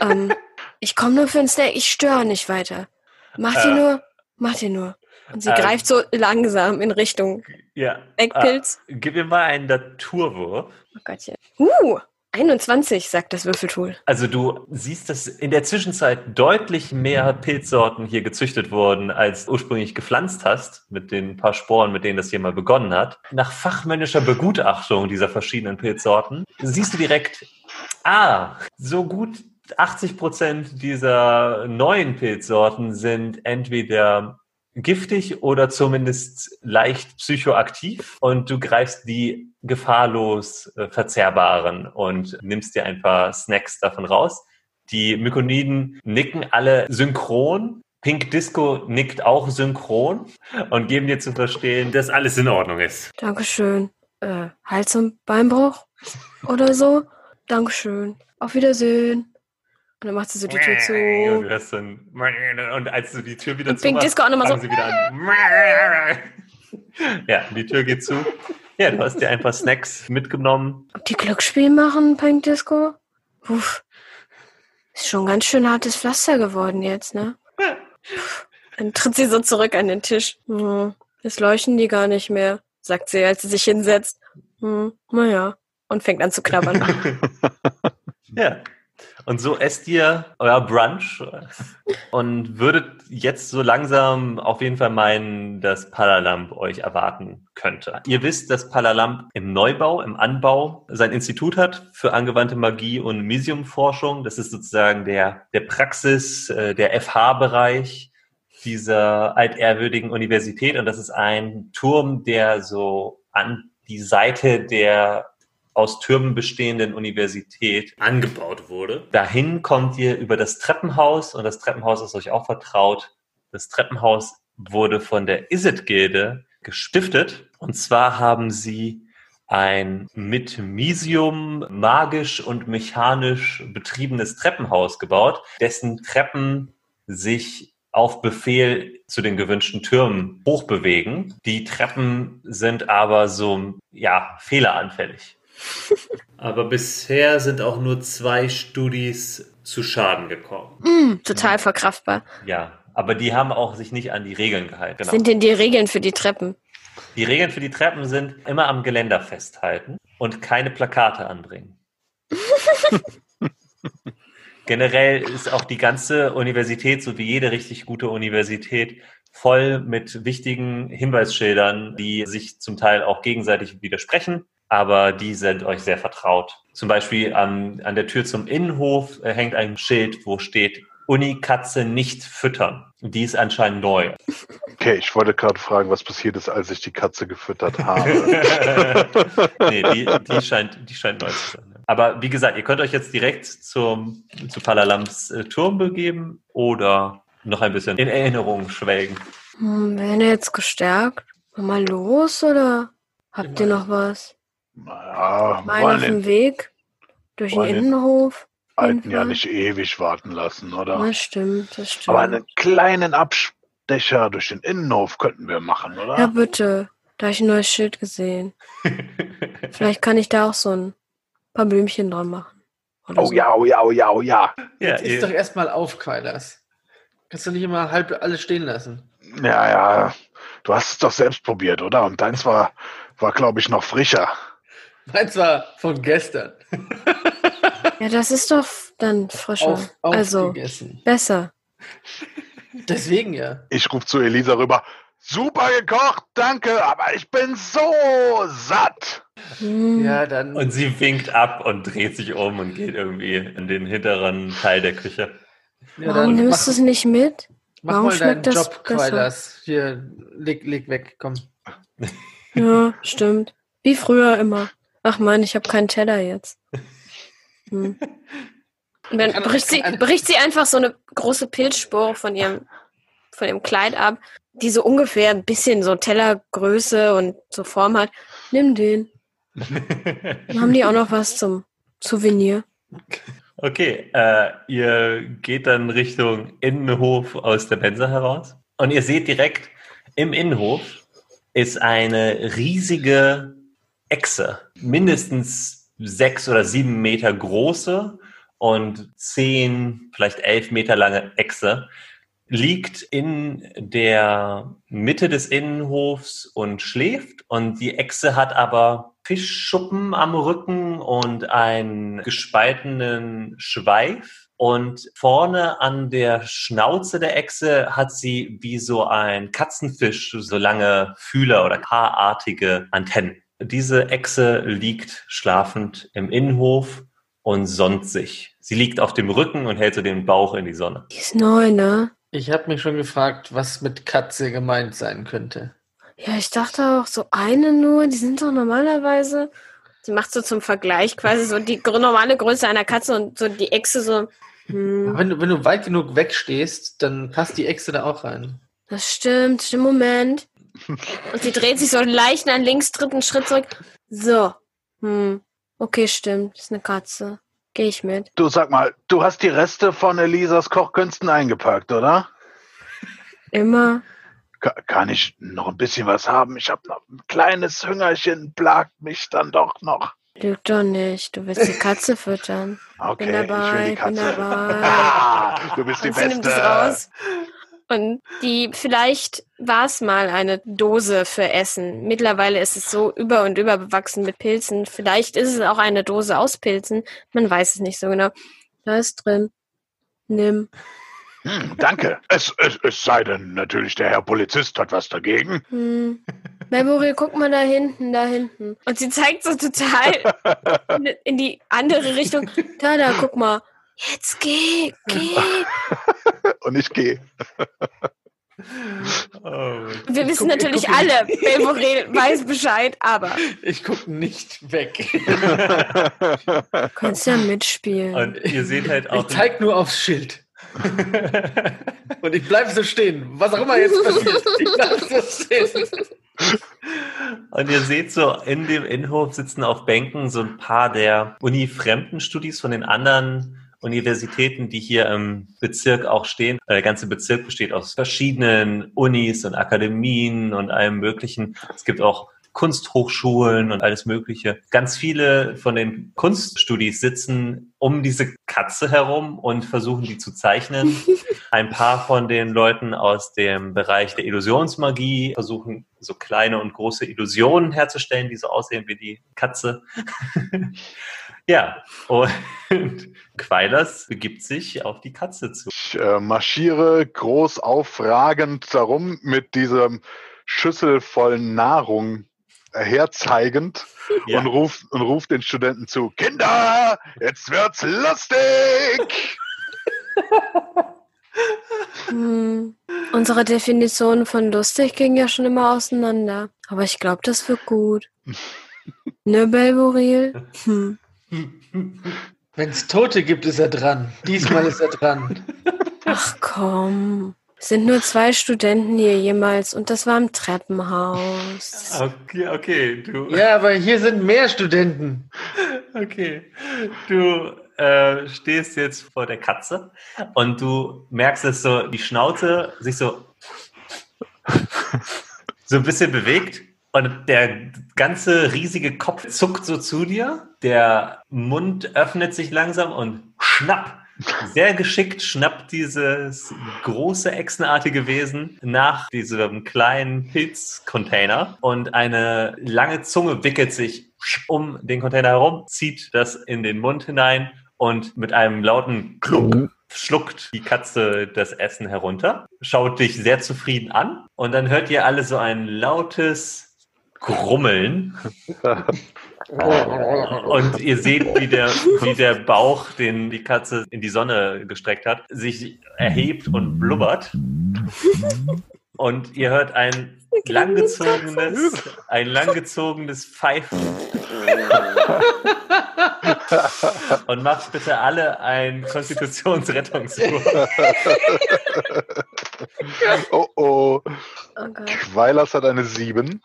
ähm, ich komme nur für einen Snack, ich störe nicht weiter. Mach die Äh. nur, mach die nur. Und sie Ähm. greift so langsam in Richtung Ja. Eckpilz. Äh, gib mir mal einen Naturwurf. Oh Gottchen. Uh, 21, sagt das Würfeltool. Also du siehst, dass in der Zwischenzeit deutlich mehr Pilzsorten hier gezüchtet wurden, als ursprünglich gepflanzt hast, mit den paar Sporen, mit denen das hier mal begonnen hat. Nach fachmännischer Begutachtung dieser verschiedenen Pilzsorten siehst du direkt, ah, so gut 80 Prozent dieser neuen Pilzsorten sind entweder giftig oder zumindest leicht psychoaktiv und du greifst die gefahrlos äh, verzehrbaren und nimmst dir ein paar Snacks davon raus. Die Mykoniden nicken alle synchron. Pink Disco nickt auch synchron und geben dir zu verstehen, dass alles in Ordnung ist. Dankeschön. Äh, Hals- und Beinbruch oder so? Dankeschön. Auf Wiedersehen. Und dann macht sie so die Tür Und zu. du hörst dann, und als du die Tür wieder Und Pink zumachst, Disco auch nochmal so. sie wieder an. Ja, die Tür geht zu. Ja, du hast dir ein paar Snacks mitgenommen. Ob die Glücksspiel machen, Pink Disco? Uff. Ist schon ganz schön hartes Pflaster geworden jetzt, ne? Dann tritt sie so zurück an den Tisch. Hm, jetzt leuchten die gar nicht mehr, sagt sie, als sie sich hinsetzt. Hm, naja. Und fängt an zu knabbern. <laughs> Ja. Und so esst ihr euer Brunch und würdet jetzt so langsam auf jeden Fall meinen, dass Palalamp euch erwarten könnte. Ihr wisst, dass Palalamp im Neubau, im Anbau sein Institut hat für angewandte Magie und Misiumforschung. Das ist sozusagen der, der Praxis, äh, der FH-Bereich dieser altehrwürdigen Universität. Und das ist ein Turm, der so an die Seite der aus Türmen bestehenden Universität angebaut wurde. Dahin kommt ihr über das Treppenhaus und das Treppenhaus ist euch auch vertraut. Das Treppenhaus wurde von der Isit-Gilde gestiftet und zwar haben sie ein mit Misium magisch und mechanisch betriebenes Treppenhaus gebaut, dessen Treppen sich auf Befehl zu den gewünschten Türmen hochbewegen. Die Treppen sind aber so, ja, fehleranfällig. <laughs> Aber bisher sind auch nur zwei Studis zu Schaden gekommen. Hm, total verkraftbar. Ja, aber die haben auch sich nicht an die Regeln gehalten. Was Genau. sind denn die Regeln für die Treppen? Die Regeln für die Treppen sind immer am Geländer festhalten und keine Plakate anbringen. <laughs> Generell ist auch die ganze Universität, so wie jede richtig gute Universität, voll mit wichtigen Hinweisschildern, die sich zum Teil auch gegenseitig widersprechen, aber die sind euch sehr vertraut. Zum Beispiel an, an der Tür zum Innenhof äh, hängt ein Schild, wo steht Unikatze nicht füttern. Die ist anscheinend neu. Okay, ich wollte gerade fragen, was passiert ist, als ich die Katze gefüttert habe. <laughs> nee, die, die, scheint, die scheint neu zu sein. Aber wie gesagt, ihr könnt euch jetzt direkt zum, zu Palalams äh, Turm begeben oder noch ein bisschen in Erinnerung schwelgen. Hm, werden wir jetzt gestärkt? Mal los oder habt ihr noch was? Naja, Mal auf dem den Weg? Durch den Innenhof? Alten ja nicht ewig warten lassen, oder? Das stimmt, das stimmt. Aber einen kleinen Abstecher durch den Innenhof könnten wir machen, oder? Ja, bitte. Da habe ich ein neues Schild gesehen. <laughs> Vielleicht kann ich da auch so ein paar Blümchen dran machen. Oh so. ja, oh ja, oh ja, oh ja. ja, Jetzt ist ihr, doch erstmal auf, Quailas. Kannst du nicht immer halb alles stehen lassen? Ja, ja. Du hast es doch selbst probiert, oder? Und deins war, war glaube ich, noch frischer. Meins war von gestern. Ja, das ist doch dann frischer. Auf, also aufgegessen. besser. Deswegen ja. Ich rufe zu Elisa rüber. Super gekocht, danke, aber ich bin so satt. Hm. Ja, dann. und sie winkt ab und dreht sich um und geht irgendwie in den hinteren Teil der Küche. ja, Warum nimmst du es nicht mit? mach warum mal deinen schmeckt das Job? Quailas. Hier, leg, leg weg, komm. Ja, stimmt. Wie früher immer. Ach man, ich habe keinen Teller jetzt. <laughs> Hm. Und dann bricht sie, bricht sie einfach so eine große Pilzspore von ihrem, von ihrem Kleid ab, die so ungefähr ein bisschen so Tellergröße und so Form hat. Nimm den. Dann <laughs> haben die auch noch was zum Souvenir. Okay, äh, ihr geht dann Richtung Innenhof aus der Benzer heraus und ihr seht direkt im Innenhof ist eine riesige Echse, mindestens sechs oder sieben Meter große und zehn, vielleicht elf Meter lange Echse, liegt in der Mitte des Innenhofs und schläft und die Echse hat aber Fischschuppen am Rücken und einen gespaltenen Schweif. Und vorne an der Schnauze der Echse hat sie wie so ein Katzenfisch so lange Fühler oder haarartige Antennen. Diese Echse liegt schlafend im Innenhof und sonnt sich. Sie liegt auf dem Rücken und hält so den Bauch in die Sonne. Die ist neu, ne? Ich habe mich schon gefragt, was mit Katze gemeint sein könnte. Ja, ich dachte auch so eine nur, die sind doch normalerweise. Sie macht so zum Vergleich quasi so die normale Größe einer Katze und so die Echse so. Hm, Wenn du, wenn du weit genug wegstehst, dann passt die Echse da auch rein. das stimmt, stimmt, Moment. Und sie dreht sich so leicht nach links, tritt einen Schritt zurück. So. Hm. Okay, stimmt, ist eine Katze. Gehe ich mit. Du sag mal, du hast die Reste von Elisas Kochkünsten eingepackt, oder? Immer. Ka- Kann ich noch ein bisschen was haben? Ich habe noch ein kleines Hüngerchen, plagt mich dann doch noch. Lüg doch nicht. Du willst die Katze füttern. Okay, Bin dabei, ich will die bin Katze. dabei. Ah, <laughs> du bist die Und es Beste. Und die, vielleicht war es mal eine Dose für Essen. Mittlerweile ist es so über und über bewachsen mit Pilzen. Vielleicht ist es auch eine Dose aus Pilzen. Man weiß es nicht so genau. Da ist drin. Nimm. Hm, danke. Es, es, es sei denn, natürlich, der Herr Polizist hat was dagegen. Hm. Memory, guck mal da hinten, da hinten. Und sie zeigt so total <laughs> in, in die andere Richtung. Da, da, guck mal. Jetzt geh, geh. <laughs> Und ich gehe. <laughs> Oh. Wir Ich wissen guck- ich natürlich guck alle, Memory weiß Bescheid, aber Ich gucke nicht weg. du <laughs> kannst ja mitspielen. Und ihr seht halt Ich auch. zeig nur aufs Schild. <laughs> Und ich bleibe so stehen. Was auch immer jetzt passiert. Ich bleibe so stehen. Und ihr seht so, in dem Innenhof sitzen auf Bänken so ein paar der Uni-Fremdenstudis von den anderen Universitäten, die hier im Bezirk auch stehen. Der ganze Bezirk besteht aus verschiedenen Unis und Akademien und allem Möglichen. Es gibt auch Kunsthochschulen und alles Mögliche. Ganz viele von den Kunststudis sitzen um diese Katze herum und versuchen, die zu zeichnen. <laughs> Ein paar von den Leuten aus dem Bereich der Illusionsmagie versuchen, so kleine und große Illusionen herzustellen, die so aussehen wie die Katze. <laughs> ja, und <laughs> Quailers begibt sich auf die Katze zu. Ich äh, marschiere groß aufragend darum mit diesem Schüssel voll Nahrung herzeigend Ja. und ruft und ruft den Studenten zu: Kinder, jetzt wird's lustig! <laughs> Hm. Unsere Definition von lustig ging ja schon immer auseinander. Aber ich glaube, das wird gut. <laughs> Ne, Belboril? Hm. Wenn es Tote gibt, ist er dran. Diesmal ist er dran. Ach komm. Es sind nur zwei Studenten hier jemals und das war im Treppenhaus. Okay, okay, du. Ja, aber hier sind mehr Studenten. Okay. Du äh, stehst jetzt vor der Katze und du merkst, dass so die Schnauze sich so so ein bisschen bewegt und der ganze riesige Kopf zuckt so zu dir. Der Mund öffnet sich langsam und schnapp. Sehr geschickt schnappt dieses große echsenartige Wesen nach diesem kleinen Pilzcontainer und eine lange Zunge wickelt sich um den Container herum, zieht das in den Mund hinein und mit einem lauten Klunk schluckt die Katze das Essen herunter, schaut dich sehr zufrieden an und dann hört ihr alle so ein lautes Grummeln <laughs> <laughs> und ihr seht, wie der, wie der Bauch, den die Katze in die Sonne gestreckt hat, sich erhebt und blubbert. Und ihr hört ein langgezogenes, ein langgezogenes Pfeifen. <laughs> Und macht bitte alle ein Konstitutionsrettungswurf. <laughs> Oh oh. Oh. Quailers hat eine 7.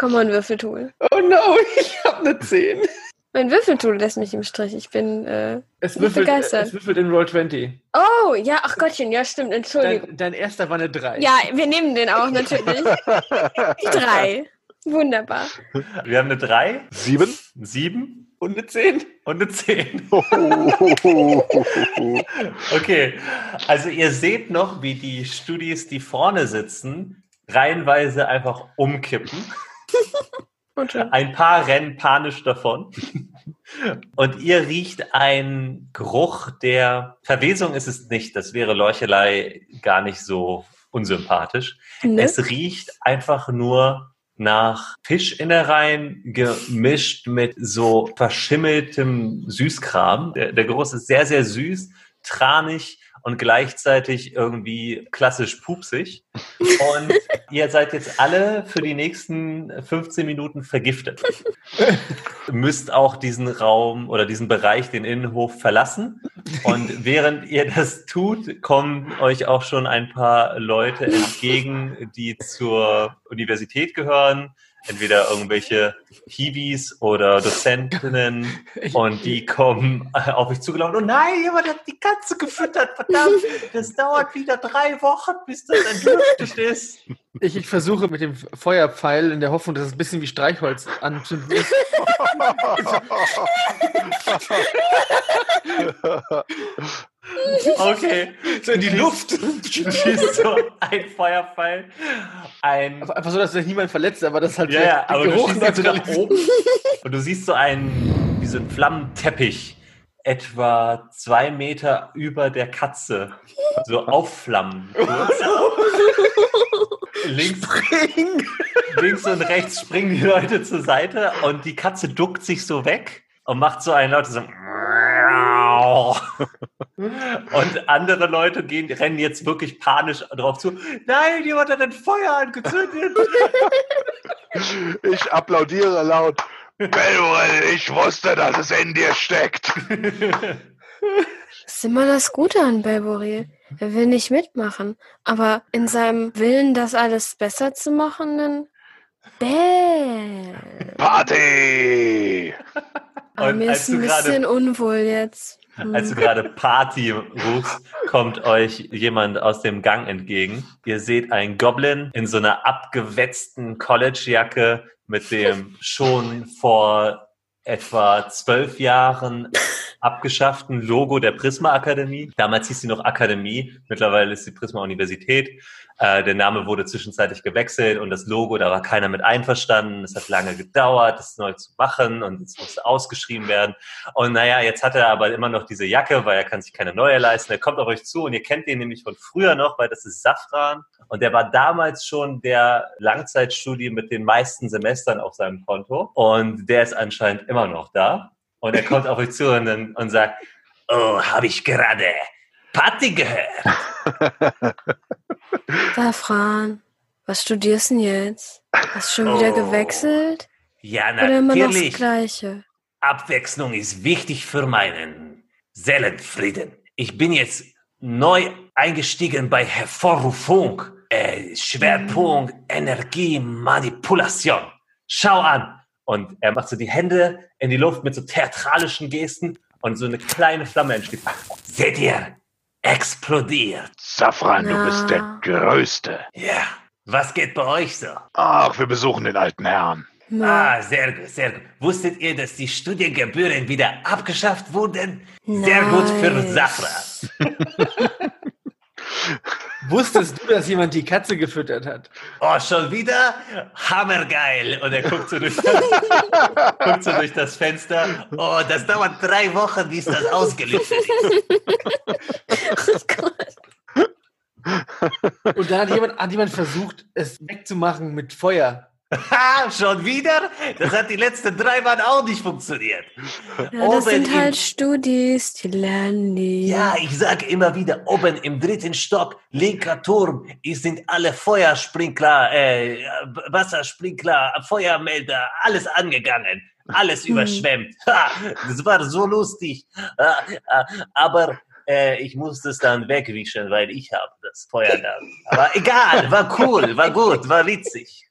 Komm mal, ein Würfeltool. Oh no, <laughs> ich habe eine 10. Mein Würfeltool lässt mich im Strich. Ich bin äh, Es Bin würfelt, begeistert. es würfelt in Roll 20. Oh, ja, ach Gottchen, ja, stimmt, Entschuldigung. Dein, dein erster war eine 3. Ja, wir nehmen den auch natürlich. Die <laughs> drei. Wunderbar. Wir haben eine 3, 7? 7 Und eine 10. und eine 10. Oh. <laughs> Okay, also ihr seht noch, wie die Studis, die vorne sitzen, reihenweise einfach umkippen. Ein paar rennen panisch davon. Und ihr riecht einen Geruch der Verwesung ist es nicht. Das wäre Leuchelei gar nicht so unsympathisch. Ne? Es riecht einfach nur nach Fischinnereien gemischt mit so verschimmeltem Süßkram. Der, der Geruch ist sehr, sehr süß, tranig und gleichzeitig irgendwie klassisch pupsig. Und <laughs> ihr seid jetzt alle für die nächsten 15 Minuten vergiftet. <laughs> Müsst auch diesen Raum oder diesen Bereich, den Innenhof verlassen. Und <laughs> während ihr das tut, kommen euch auch schon ein paar Leute entgegen, die zur Universität gehören. Entweder irgendwelche Hiwis oder Dozentinnen und die kommen auf euch zugelaufen. Oh nein, jemand hat die Katze gefüttert, verdammt. Das dauert wieder drei Wochen, bis das entlüftet ist. Ich, ich versuche mit dem Feuerpfeil in der Hoffnung, dass es ein bisschen wie Streichholz anzünden ist. <laughs> <laughs> Okay. So in die Luft. Du schießt so ein Feuerpfeil, ein Einfach so, dass sich niemand verletzt, aber das halt Ja, ja, aber du Geruch schießt jetzt so nach oben und du siehst so einen, wie so einen Flammenteppich etwa zwei Meter über der Katze so aufflammen. <laughs> Links, links und rechts springen die Leute zur Seite und die Katze duckt sich so weg und macht so ein lautes so und andere Leute gehen, rennen jetzt wirklich panisch drauf zu. Nein, jemand hat ein Feuer angezündet. Ich applaudiere laut. Bellwell, ich wusste, dass es in dir steckt. Das ist immer das Gute an Belboril. Er will nicht mitmachen. Aber in seinem Willen, das alles besser zu machen, dann. Bäh. Party! Aber Und mir ist ein bisschen unwohl jetzt. <laughs> Als du gerade Party rufst, kommt euch jemand aus dem Gang entgegen. Ihr seht einen Goblin in so einer abgewetzten Collegejacke mit dem schon vor etwa zwölf Jahren abgeschafften Logo der Prisma Akademie. Damals hieß sie noch Akademie, mittlerweile ist sie Prisma Universität. Äh, der Name wurde zwischenzeitlich gewechselt und das Logo, da war keiner mit einverstanden. Es hat lange gedauert, das neu zu machen und es musste ausgeschrieben werden. Und naja, jetzt hat er aber immer noch diese Jacke, weil er kann sich keine neue leisten. Er kommt auf euch zu und ihr kennt ihn nämlich von früher noch, weil das ist Safran. Und der war damals schon der Langzeitstudie mit den meisten Semestern auf seinem Konto. Und der ist anscheinend immer noch da. Und er kommt auf euch zu und, dann, und sagt, Oh, habe ich gerade Party gehört. <laughs> Safran, was studierst du denn jetzt? Hast du schon wieder Oh. gewechselt? Ja, Oder immer noch das natürlich. Gleiche? Abwechslung ist wichtig für meinen Seelenfrieden. Ich bin jetzt neu eingestiegen bei Hervorrufung. Äh, Schwerpunkt Energie, Manipulation. Schau an. Und er macht so die Hände in die Luft mit so theatralischen Gesten und so eine kleine Flamme entsteht. Seht ihr? Explodiert. Safran, du Ja. bist der Größte. Ja. Was geht bei euch so? Ach, wir besuchen den alten Herrn. Na, Ah, sehr gut, sehr gut. Wusstet ihr, dass die Studiengebühren wieder abgeschafft wurden? Sehr gut für Nice. <laughs> Wusstest du, dass jemand die Katze gefüttert hat? Oh, schon wieder? Hammergeil. Und er guckt so durch das, <laughs> guckt so durch das Fenster. Oh, das dauert drei Wochen, bis das ausgelüftet ist. oh Gott. Und dann hat jemand, hat jemand versucht, es wegzumachen mit Feuer. Ha, <laughs> schon wieder? Das hat die letzten drei Mal auch nicht funktioniert. Ja, das Oben sind im- halt Studis, die lernen die. Ja, ich sage immer wieder, oben im dritten Stock, linker Turm, es sind alle Feuersprinkler, äh, Wassersprinkler, Feuermelder, alles angegangen, alles Hm. überschwemmt. Ha, das war so lustig. Aber äh, ich musste es dann wegwischen, weil ich habe das Feuer da. Aber egal, war cool, war gut, war witzig.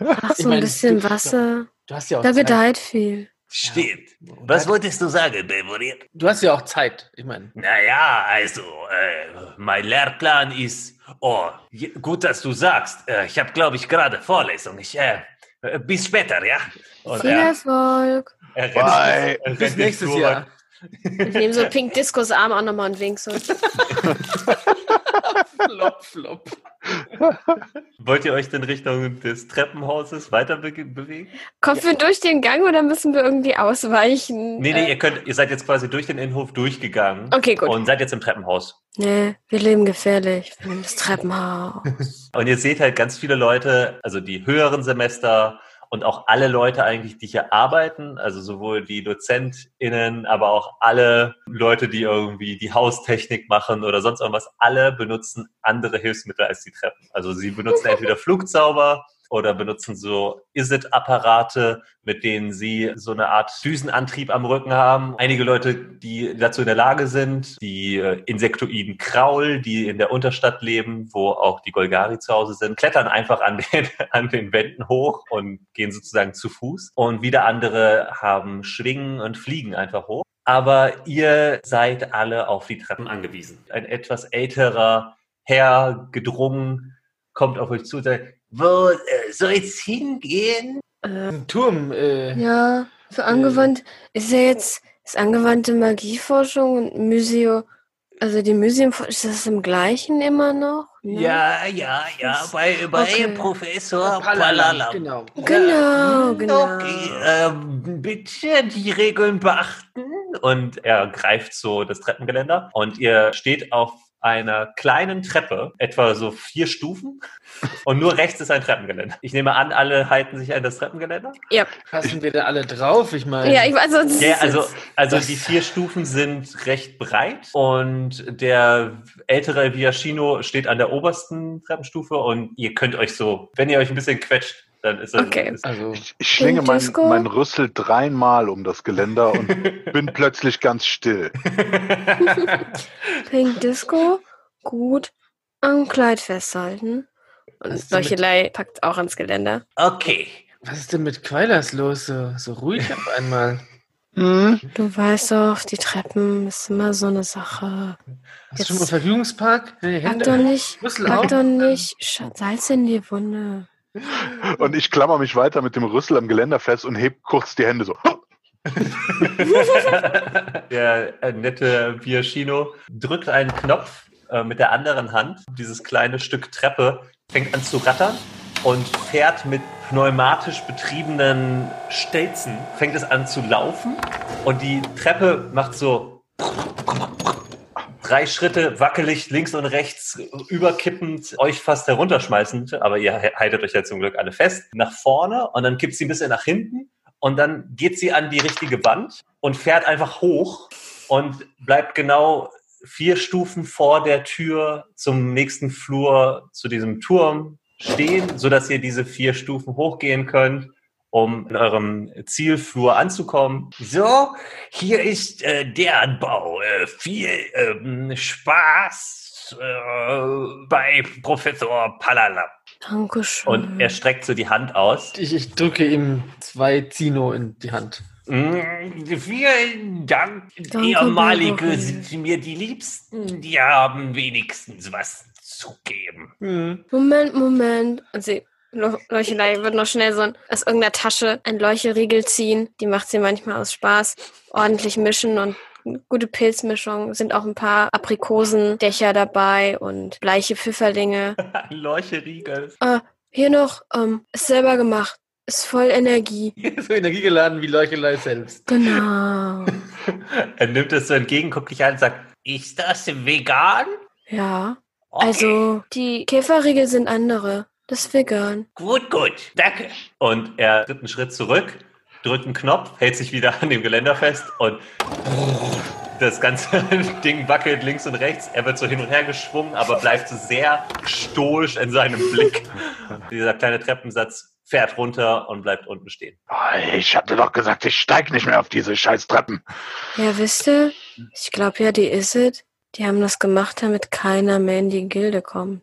Ach, so ein meine, bisschen du- Wasser. Du hast ja auch Da Zeit. gedeiht viel. Stimmt. Und Was wolltest du sagen, Bevorir? Du hast ja auch Zeit. Ich meine, Naja, also, äh, mein Lehrplan ist. Oh, gut, dass du sagst. Äh, ich habe, glaube ich, gerade Vorlesung. Ich, äh, äh, bis später, ja? Und Viel Erfolg. er rennt- Bye. <laughs> bis nächstes Jahr. Ich nehme so Pink Discos Arm auch nochmal und wink so. <laughs> Flop, flop. <laughs> Wollt ihr euch denn Richtung des Treppenhauses weiter be bewegen? Kommen wir durch den Gang oder müssen wir irgendwie ausweichen? Nee, nee, Äh, ihr könnt, ihr seid jetzt quasi durch den Innenhof durchgegangen Okay, gut. und seid jetzt im Treppenhaus. Nee, wir leben gefährlich. Wir nehmen das Treppenhaus. <laughs> Und ihr seht halt ganz viele Leute, also die höheren Semester und auch alle Leute eigentlich, die hier arbeiten, also sowohl die DozentInnen, aber auch alle Leute, die irgendwie die Haustechnik machen oder sonst irgendwas, alle benutzen andere Hilfsmittel als die Treppen. Also sie benutzen entweder <laughs> Flugzauber oder benutzen so Is-It-Apparate, mit denen sie so eine Art Düsenantrieb am Rücken haben. Einige Leute, die dazu in der Lage sind, die äh, Insektoiden Kraul, die in der Unterstadt leben, wo auch die Golgari zu Hause sind, klettern einfach an den, <laughs> an den Wänden hoch und gehen sozusagen zu Fuß. Und wieder andere haben Schwingen und fliegen einfach hoch. Aber ihr seid alle auf die Treppen angewiesen. Ein etwas älterer Herr, gedrungen, kommt auf euch zu und sagt, Wo äh, soll's hingehen? Äh, Ein Turm. Äh, ja, für angewandt ist ja jetzt ist angewandte Magieforschung und Museo, also die Museumforschung, ist das im gleichen immer noch? Ne? Ja, ja, ja, bei, bei Okay. Professor Palala. Palala. Genau. Genau, genau. Okay, ähm, bitte die Regeln beachten. und er greift so das Treppengeländer und ihr steht auf einer kleinen Treppe, etwa so vier Stufen und nur rechts ist ein Treppengeländer. Ich nehme an, alle halten sich an das Treppengeländer. Ja, Passen wir da alle drauf? Ich meine, ja ich weiß, also, Ja, also, also die vier Stufen sind recht breit und der ältere Viaschino steht an der obersten Treppenstufe und ihr könnt euch so, wenn ihr euch ein bisschen quetscht, dann ist es. Okay. Ist, also Ich, ich schlinge mein, Disco? mein Rüssel dreimal um das Geländer und <laughs> bin plötzlich ganz still. <laughs> Pink Disco, gut, am Kleid festhalten. Und denn mit- packt auch ans Geländer. Okay. was ist denn mit Quailers los? So, so ruhig <laughs> auf einmal. Hm? Du weißt doch, die Treppen ist immer so eine Sache. Hast Jetzt- du schon mal Vergnügungspark? Nee, Pack doch nicht, pack doch nicht Salz in die Wunde. Und ich klammer mich weiter mit dem Rüssel am Geländer fest und heb kurz die Hände so. <laughs> der äh, nette Viaschino drückt einen Knopf äh, mit der anderen Hand. Dieses kleine Stück Treppe fängt an zu rattern und fährt mit pneumatisch betriebenen Stelzen, fängt es an zu laufen und die Treppe macht so drei Schritte wackelig links und rechts überkippend, euch fast herunterschmeißend, aber ihr haltet euch ja zum Glück alle fest, nach vorne und dann kippt sie ein bisschen nach hinten und dann geht sie an die richtige Wand und fährt einfach hoch und bleibt genau vier Stufen vor der Tür zum nächsten Flur, zu diesem Turm stehen, sodass ihr diese vier Stufen hochgehen könnt, um in eurem Zielflur anzukommen. So, hier ist äh, der Anbau. Äh, viel ähm, Spaß äh, bei Professor Palala. Dankeschön. Und er streckt so die Hand aus. Ich, ich drücke ihm zwei Zino in die Hand. Mm, Vielen Dank, Danke, ehemalige sind mir die Liebsten. Die haben wenigstens was zu geben. Hm. Moment, Moment. Sie, Lo- Leuchelei wird noch schnell so ein, aus irgendeiner Tasche ein Leucheriegel ziehen. Die macht sie manchmal aus Spaß. Ordentlich mischen und gute Pilzmischung. Sind auch ein paar Aprikosendächer dabei und bleiche Pfifferlinge. <laughs> Leucheriegel. Ah, hier noch, ähm, ist selber gemacht. Ist voll Energie. <laughs> so energiegeladen wie Leuchelei selbst. Genau. <laughs> Er nimmt es so entgegen, guckt dich an und sagt, Ist das vegan? Ja. Okay. Also, die Käferriegel sind andere. Das ist vegan. Gut, gut. Danke. Und er tritt einen Schritt zurück, drückt einen Knopf, hält sich wieder an dem Geländer fest und das ganze <laughs> Ding wackelt links und rechts. Er wird so hin und her geschwungen, aber bleibt so sehr stoisch in seinem Blick. <laughs> Dieser kleine Treppensatz fährt runter und bleibt unten stehen. Ich hatte doch gesagt, ich steig nicht mehr auf diese scheiß Treppen. Ja, wisst ihr? Ich glaube ja, die ist es. Die haben das gemacht, damit keiner mehr in die Gilde kommt.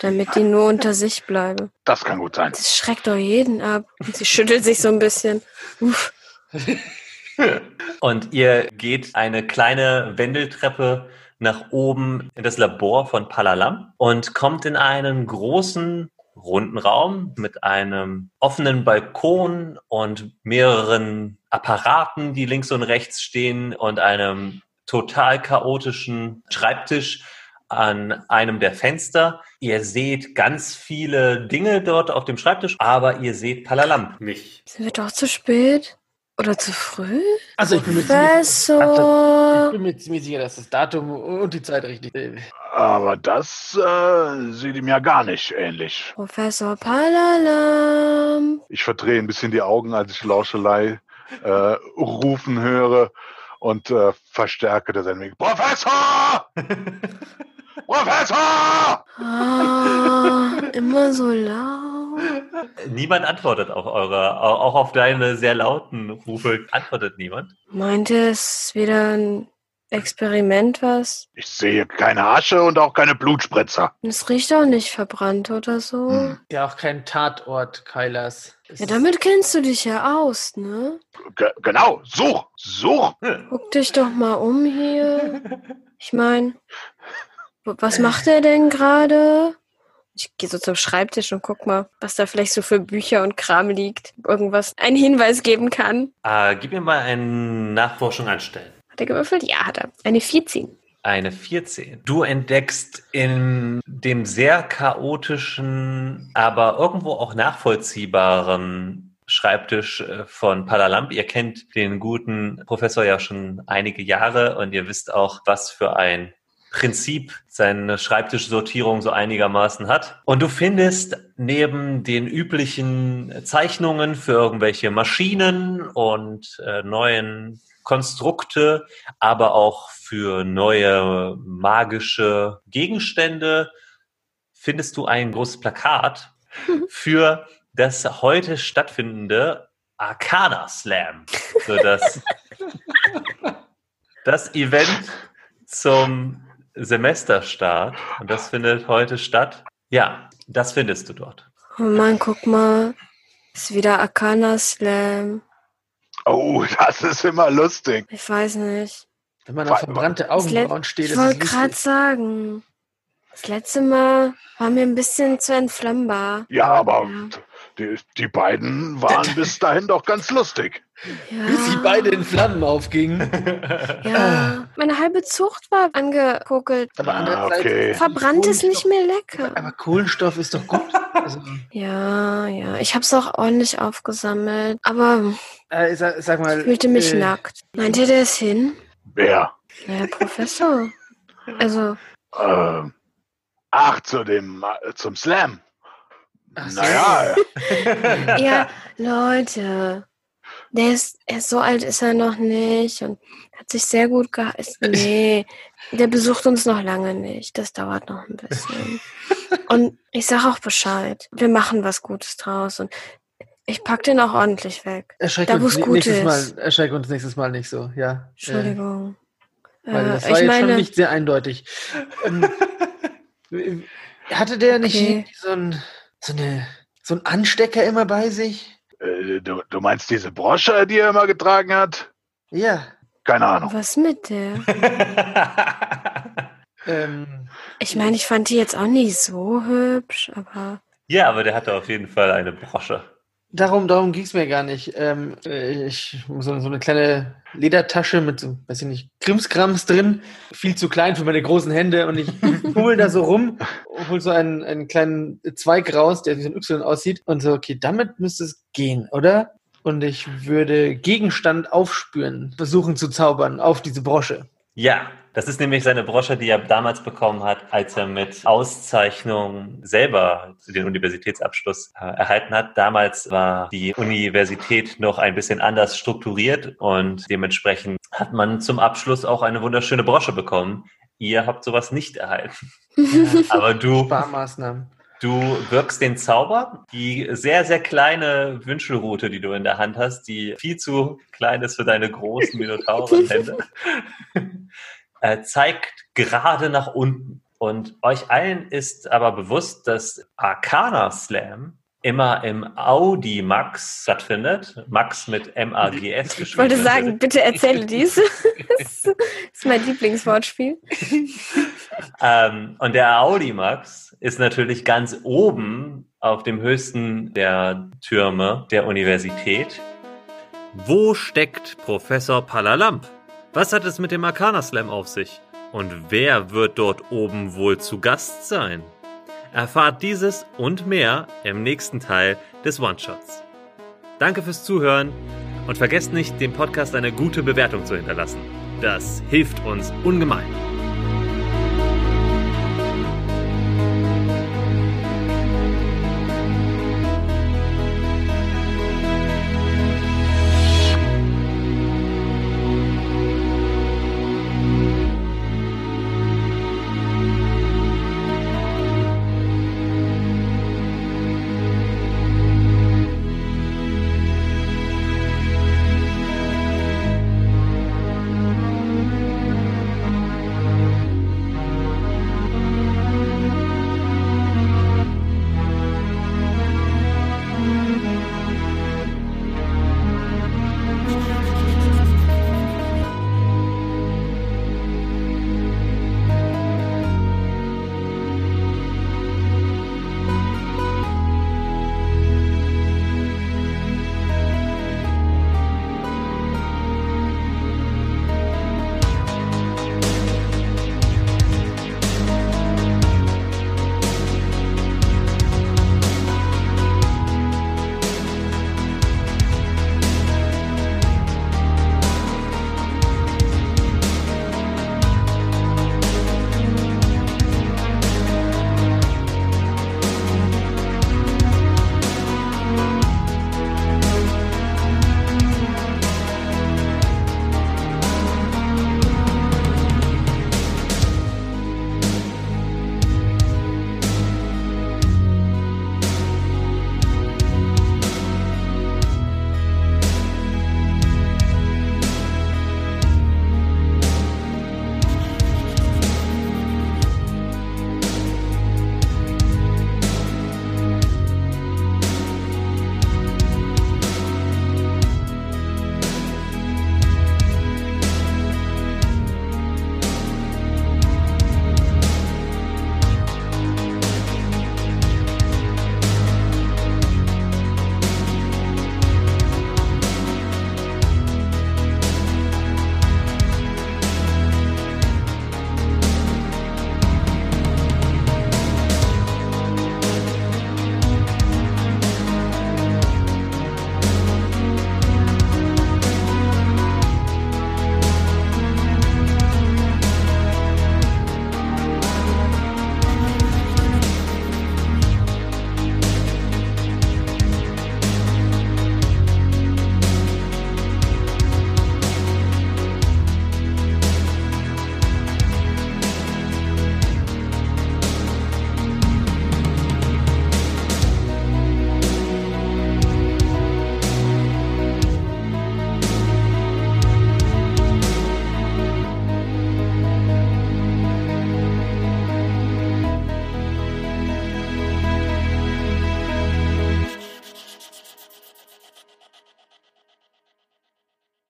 Damit die nur unter sich bleiben. Das kann gut sein. Das schreckt doch jeden ab. Und sie schüttelt sich so ein bisschen. Uff. Und ihr geht eine kleine Wendeltreppe nach oben in das Labor von Palalam und kommt in einen großen runden Raum mit einem offenen Balkon und mehreren Apparaten, die links und rechts stehen und einem total chaotischen Schreibtisch an einem der Fenster. Ihr seht ganz viele Dinge dort auf dem Schreibtisch, aber ihr seht Palalam nicht. Sind wir doch zu spät? Oder zu früh? Also ich bin mir ziemlich, ich bin mir ziemlich sicher, dass das Datum und die Zeit richtig ist. Aber das äh, sieht ihm ja gar nicht ähnlich. Professor Palalam! Ich verdrehe ein bisschen die Augen, als ich Lauschelei äh, rufen höre und äh, verstärke das ein wenig. Professor! <laughs> Professor! Ah, immer so laut. Niemand antwortet auf eure, au- auch auf deine sehr lauten Rufe antwortet niemand. Meinte es wieder ein Experiment was? Ich sehe keine Asche und auch keine Blutspritzer. Es riecht auch nicht verbrannt oder so. Hm. Ja, auch kein Tatort, Kailas. Es Ja, damit kennst du dich ja aus, ne? Ge genau, such, such. Guck dich doch mal um hier. <laughs> Ich meine, was macht er denn gerade? Ich gehe so zum Schreibtisch und guck mal, was da vielleicht so für Bücher und Kram liegt. Irgendwas einen Hinweis geben kann. Äh, gib mir mal eine Nachforschung anstellen. Hat er gewürfelt? Ja, hat er. Eine 14. Eine 14. Du entdeckst in dem sehr chaotischen, aber irgendwo auch nachvollziehbaren Schreibtisch äh, von Palalamp. Ihr kennt den guten Professor ja schon einige Jahre und ihr wisst auch, was für ein Prinzip seine Schreibtischsortierung so einigermaßen hat. Und du findest neben den üblichen Zeichnungen für irgendwelche Maschinen und äh, neuen Konstrukte, aber auch für neue magische Gegenstände findest du ein großes Plakat <laughs> für das heute stattfindende Arcana Slam. So das, <laughs> das Event zum Semesterstart. Und das findet heute statt. Ja, das findest du dort. Oh Mann, guck mal. Ist wieder Arcana Slam. Oh, das ist immer lustig. Ich weiß nicht. Wenn man auf verbrannte Augenbrauen steht, ich ist wollte es gerade lustig. sagen. Das letzte Mal war mir ein bisschen zu entflammbar. Ja, aber Ja. Die, die beiden waren bis dahin doch ganz lustig. Ja. Bis sie beide in Flammen aufgingen. <laughs> Ja, meine halbe Zucht war angekokelt. Aber Ah, okay. Verbrannt ist nicht mehr lecker. aber Kohlenstoff ist doch gut. Also, <laughs> Ja, ja, ich hab's auch ordentlich aufgesammelt. Aber äh, sag, sag mal. ich fühlte mich äh, nackt. Meint ihr, der ist hin? Wer? Ja, der Professor. Also, Ähm, ach, zu dem, äh, zum Slam. Ach so. Naja, <laughs> ja, Leute. Der ist, er ist so alt ist er noch nicht und hat sich sehr gut gehalten. <laughs> Nee, der besucht uns noch lange nicht. Das dauert noch ein bisschen. Und ich sag auch Bescheid. Wir machen was Gutes draus und ich pack den auch ordentlich weg. Erschreck, Da, wo uns, es gut nächstes ist. Mal, erschreck uns nächstes Mal nicht so, ja. Entschuldigung. Äh, weil Äh, das war ich jetzt meine, schon nicht sehr eindeutig. Ähm, <laughs> hatte der nicht Okay. irgendwie so, ein, so, eine, so einen Anstecker immer bei sich? Äh, du, du meinst diese Brosche, die er immer getragen hat? Ja. Keine Ahnung. was mit der? <laughs> Ähm, Ich meine, ich fand die jetzt auch nicht so hübsch, aber ja, aber der hatte auf jeden Fall eine Brosche. Darum darum ging es mir gar nicht. Ähm, äh, ich so, so eine kleine Ledertasche mit so, weiß ich nicht, Krimskrams drin. Viel zu klein für meine großen Hände und ich <laughs> fummel da so rum und hol so einen, einen kleinen Zweig raus, der wie so ein Y aussieht und so, okay, damit müsste es gehen, oder? Und ich würde Gegenstand aufspüren, versuchen zu zaubern auf diese Brosche. Ja, das ist nämlich seine Brosche, die er damals bekommen hat, als er mit Auszeichnung selber den Universitätsabschluss äh, erhalten hat. Damals war die Universität noch ein bisschen anders strukturiert und dementsprechend hat man zum Abschluss auch eine wunderschöne Brosche bekommen. Ihr habt sowas nicht erhalten. <laughs> Aber du, Sparmaßnahmen. du wirkst den Zauber. Die sehr, sehr kleine Wünschelrute, die du in der Hand hast, die viel zu klein ist für deine großen <laughs> Minotaurenhände, <laughs> äh, zeigt gerade nach unten. Und euch allen ist aber bewusst, dass Arcana Slam immer im Audi Max stattfindet. Max mit M-A-G-S ich wollte sagen, bitte erzähle dies. <laughs> das ist mein Lieblingswortspiel. Ähm, und der Audi Max ist natürlich ganz oben auf dem höchsten der Türme der Universität. Wo steckt Professor Palalamp? Was hat es mit dem Arcana Slam auf sich? Und wer wird dort oben wohl zu Gast sein? Erfahrt dieses und mehr im nächsten Teil des One-Shots. Danke fürs Zuhören und vergesst nicht, dem Podcast eine gute Bewertung zu hinterlassen. Das hilft uns ungemein.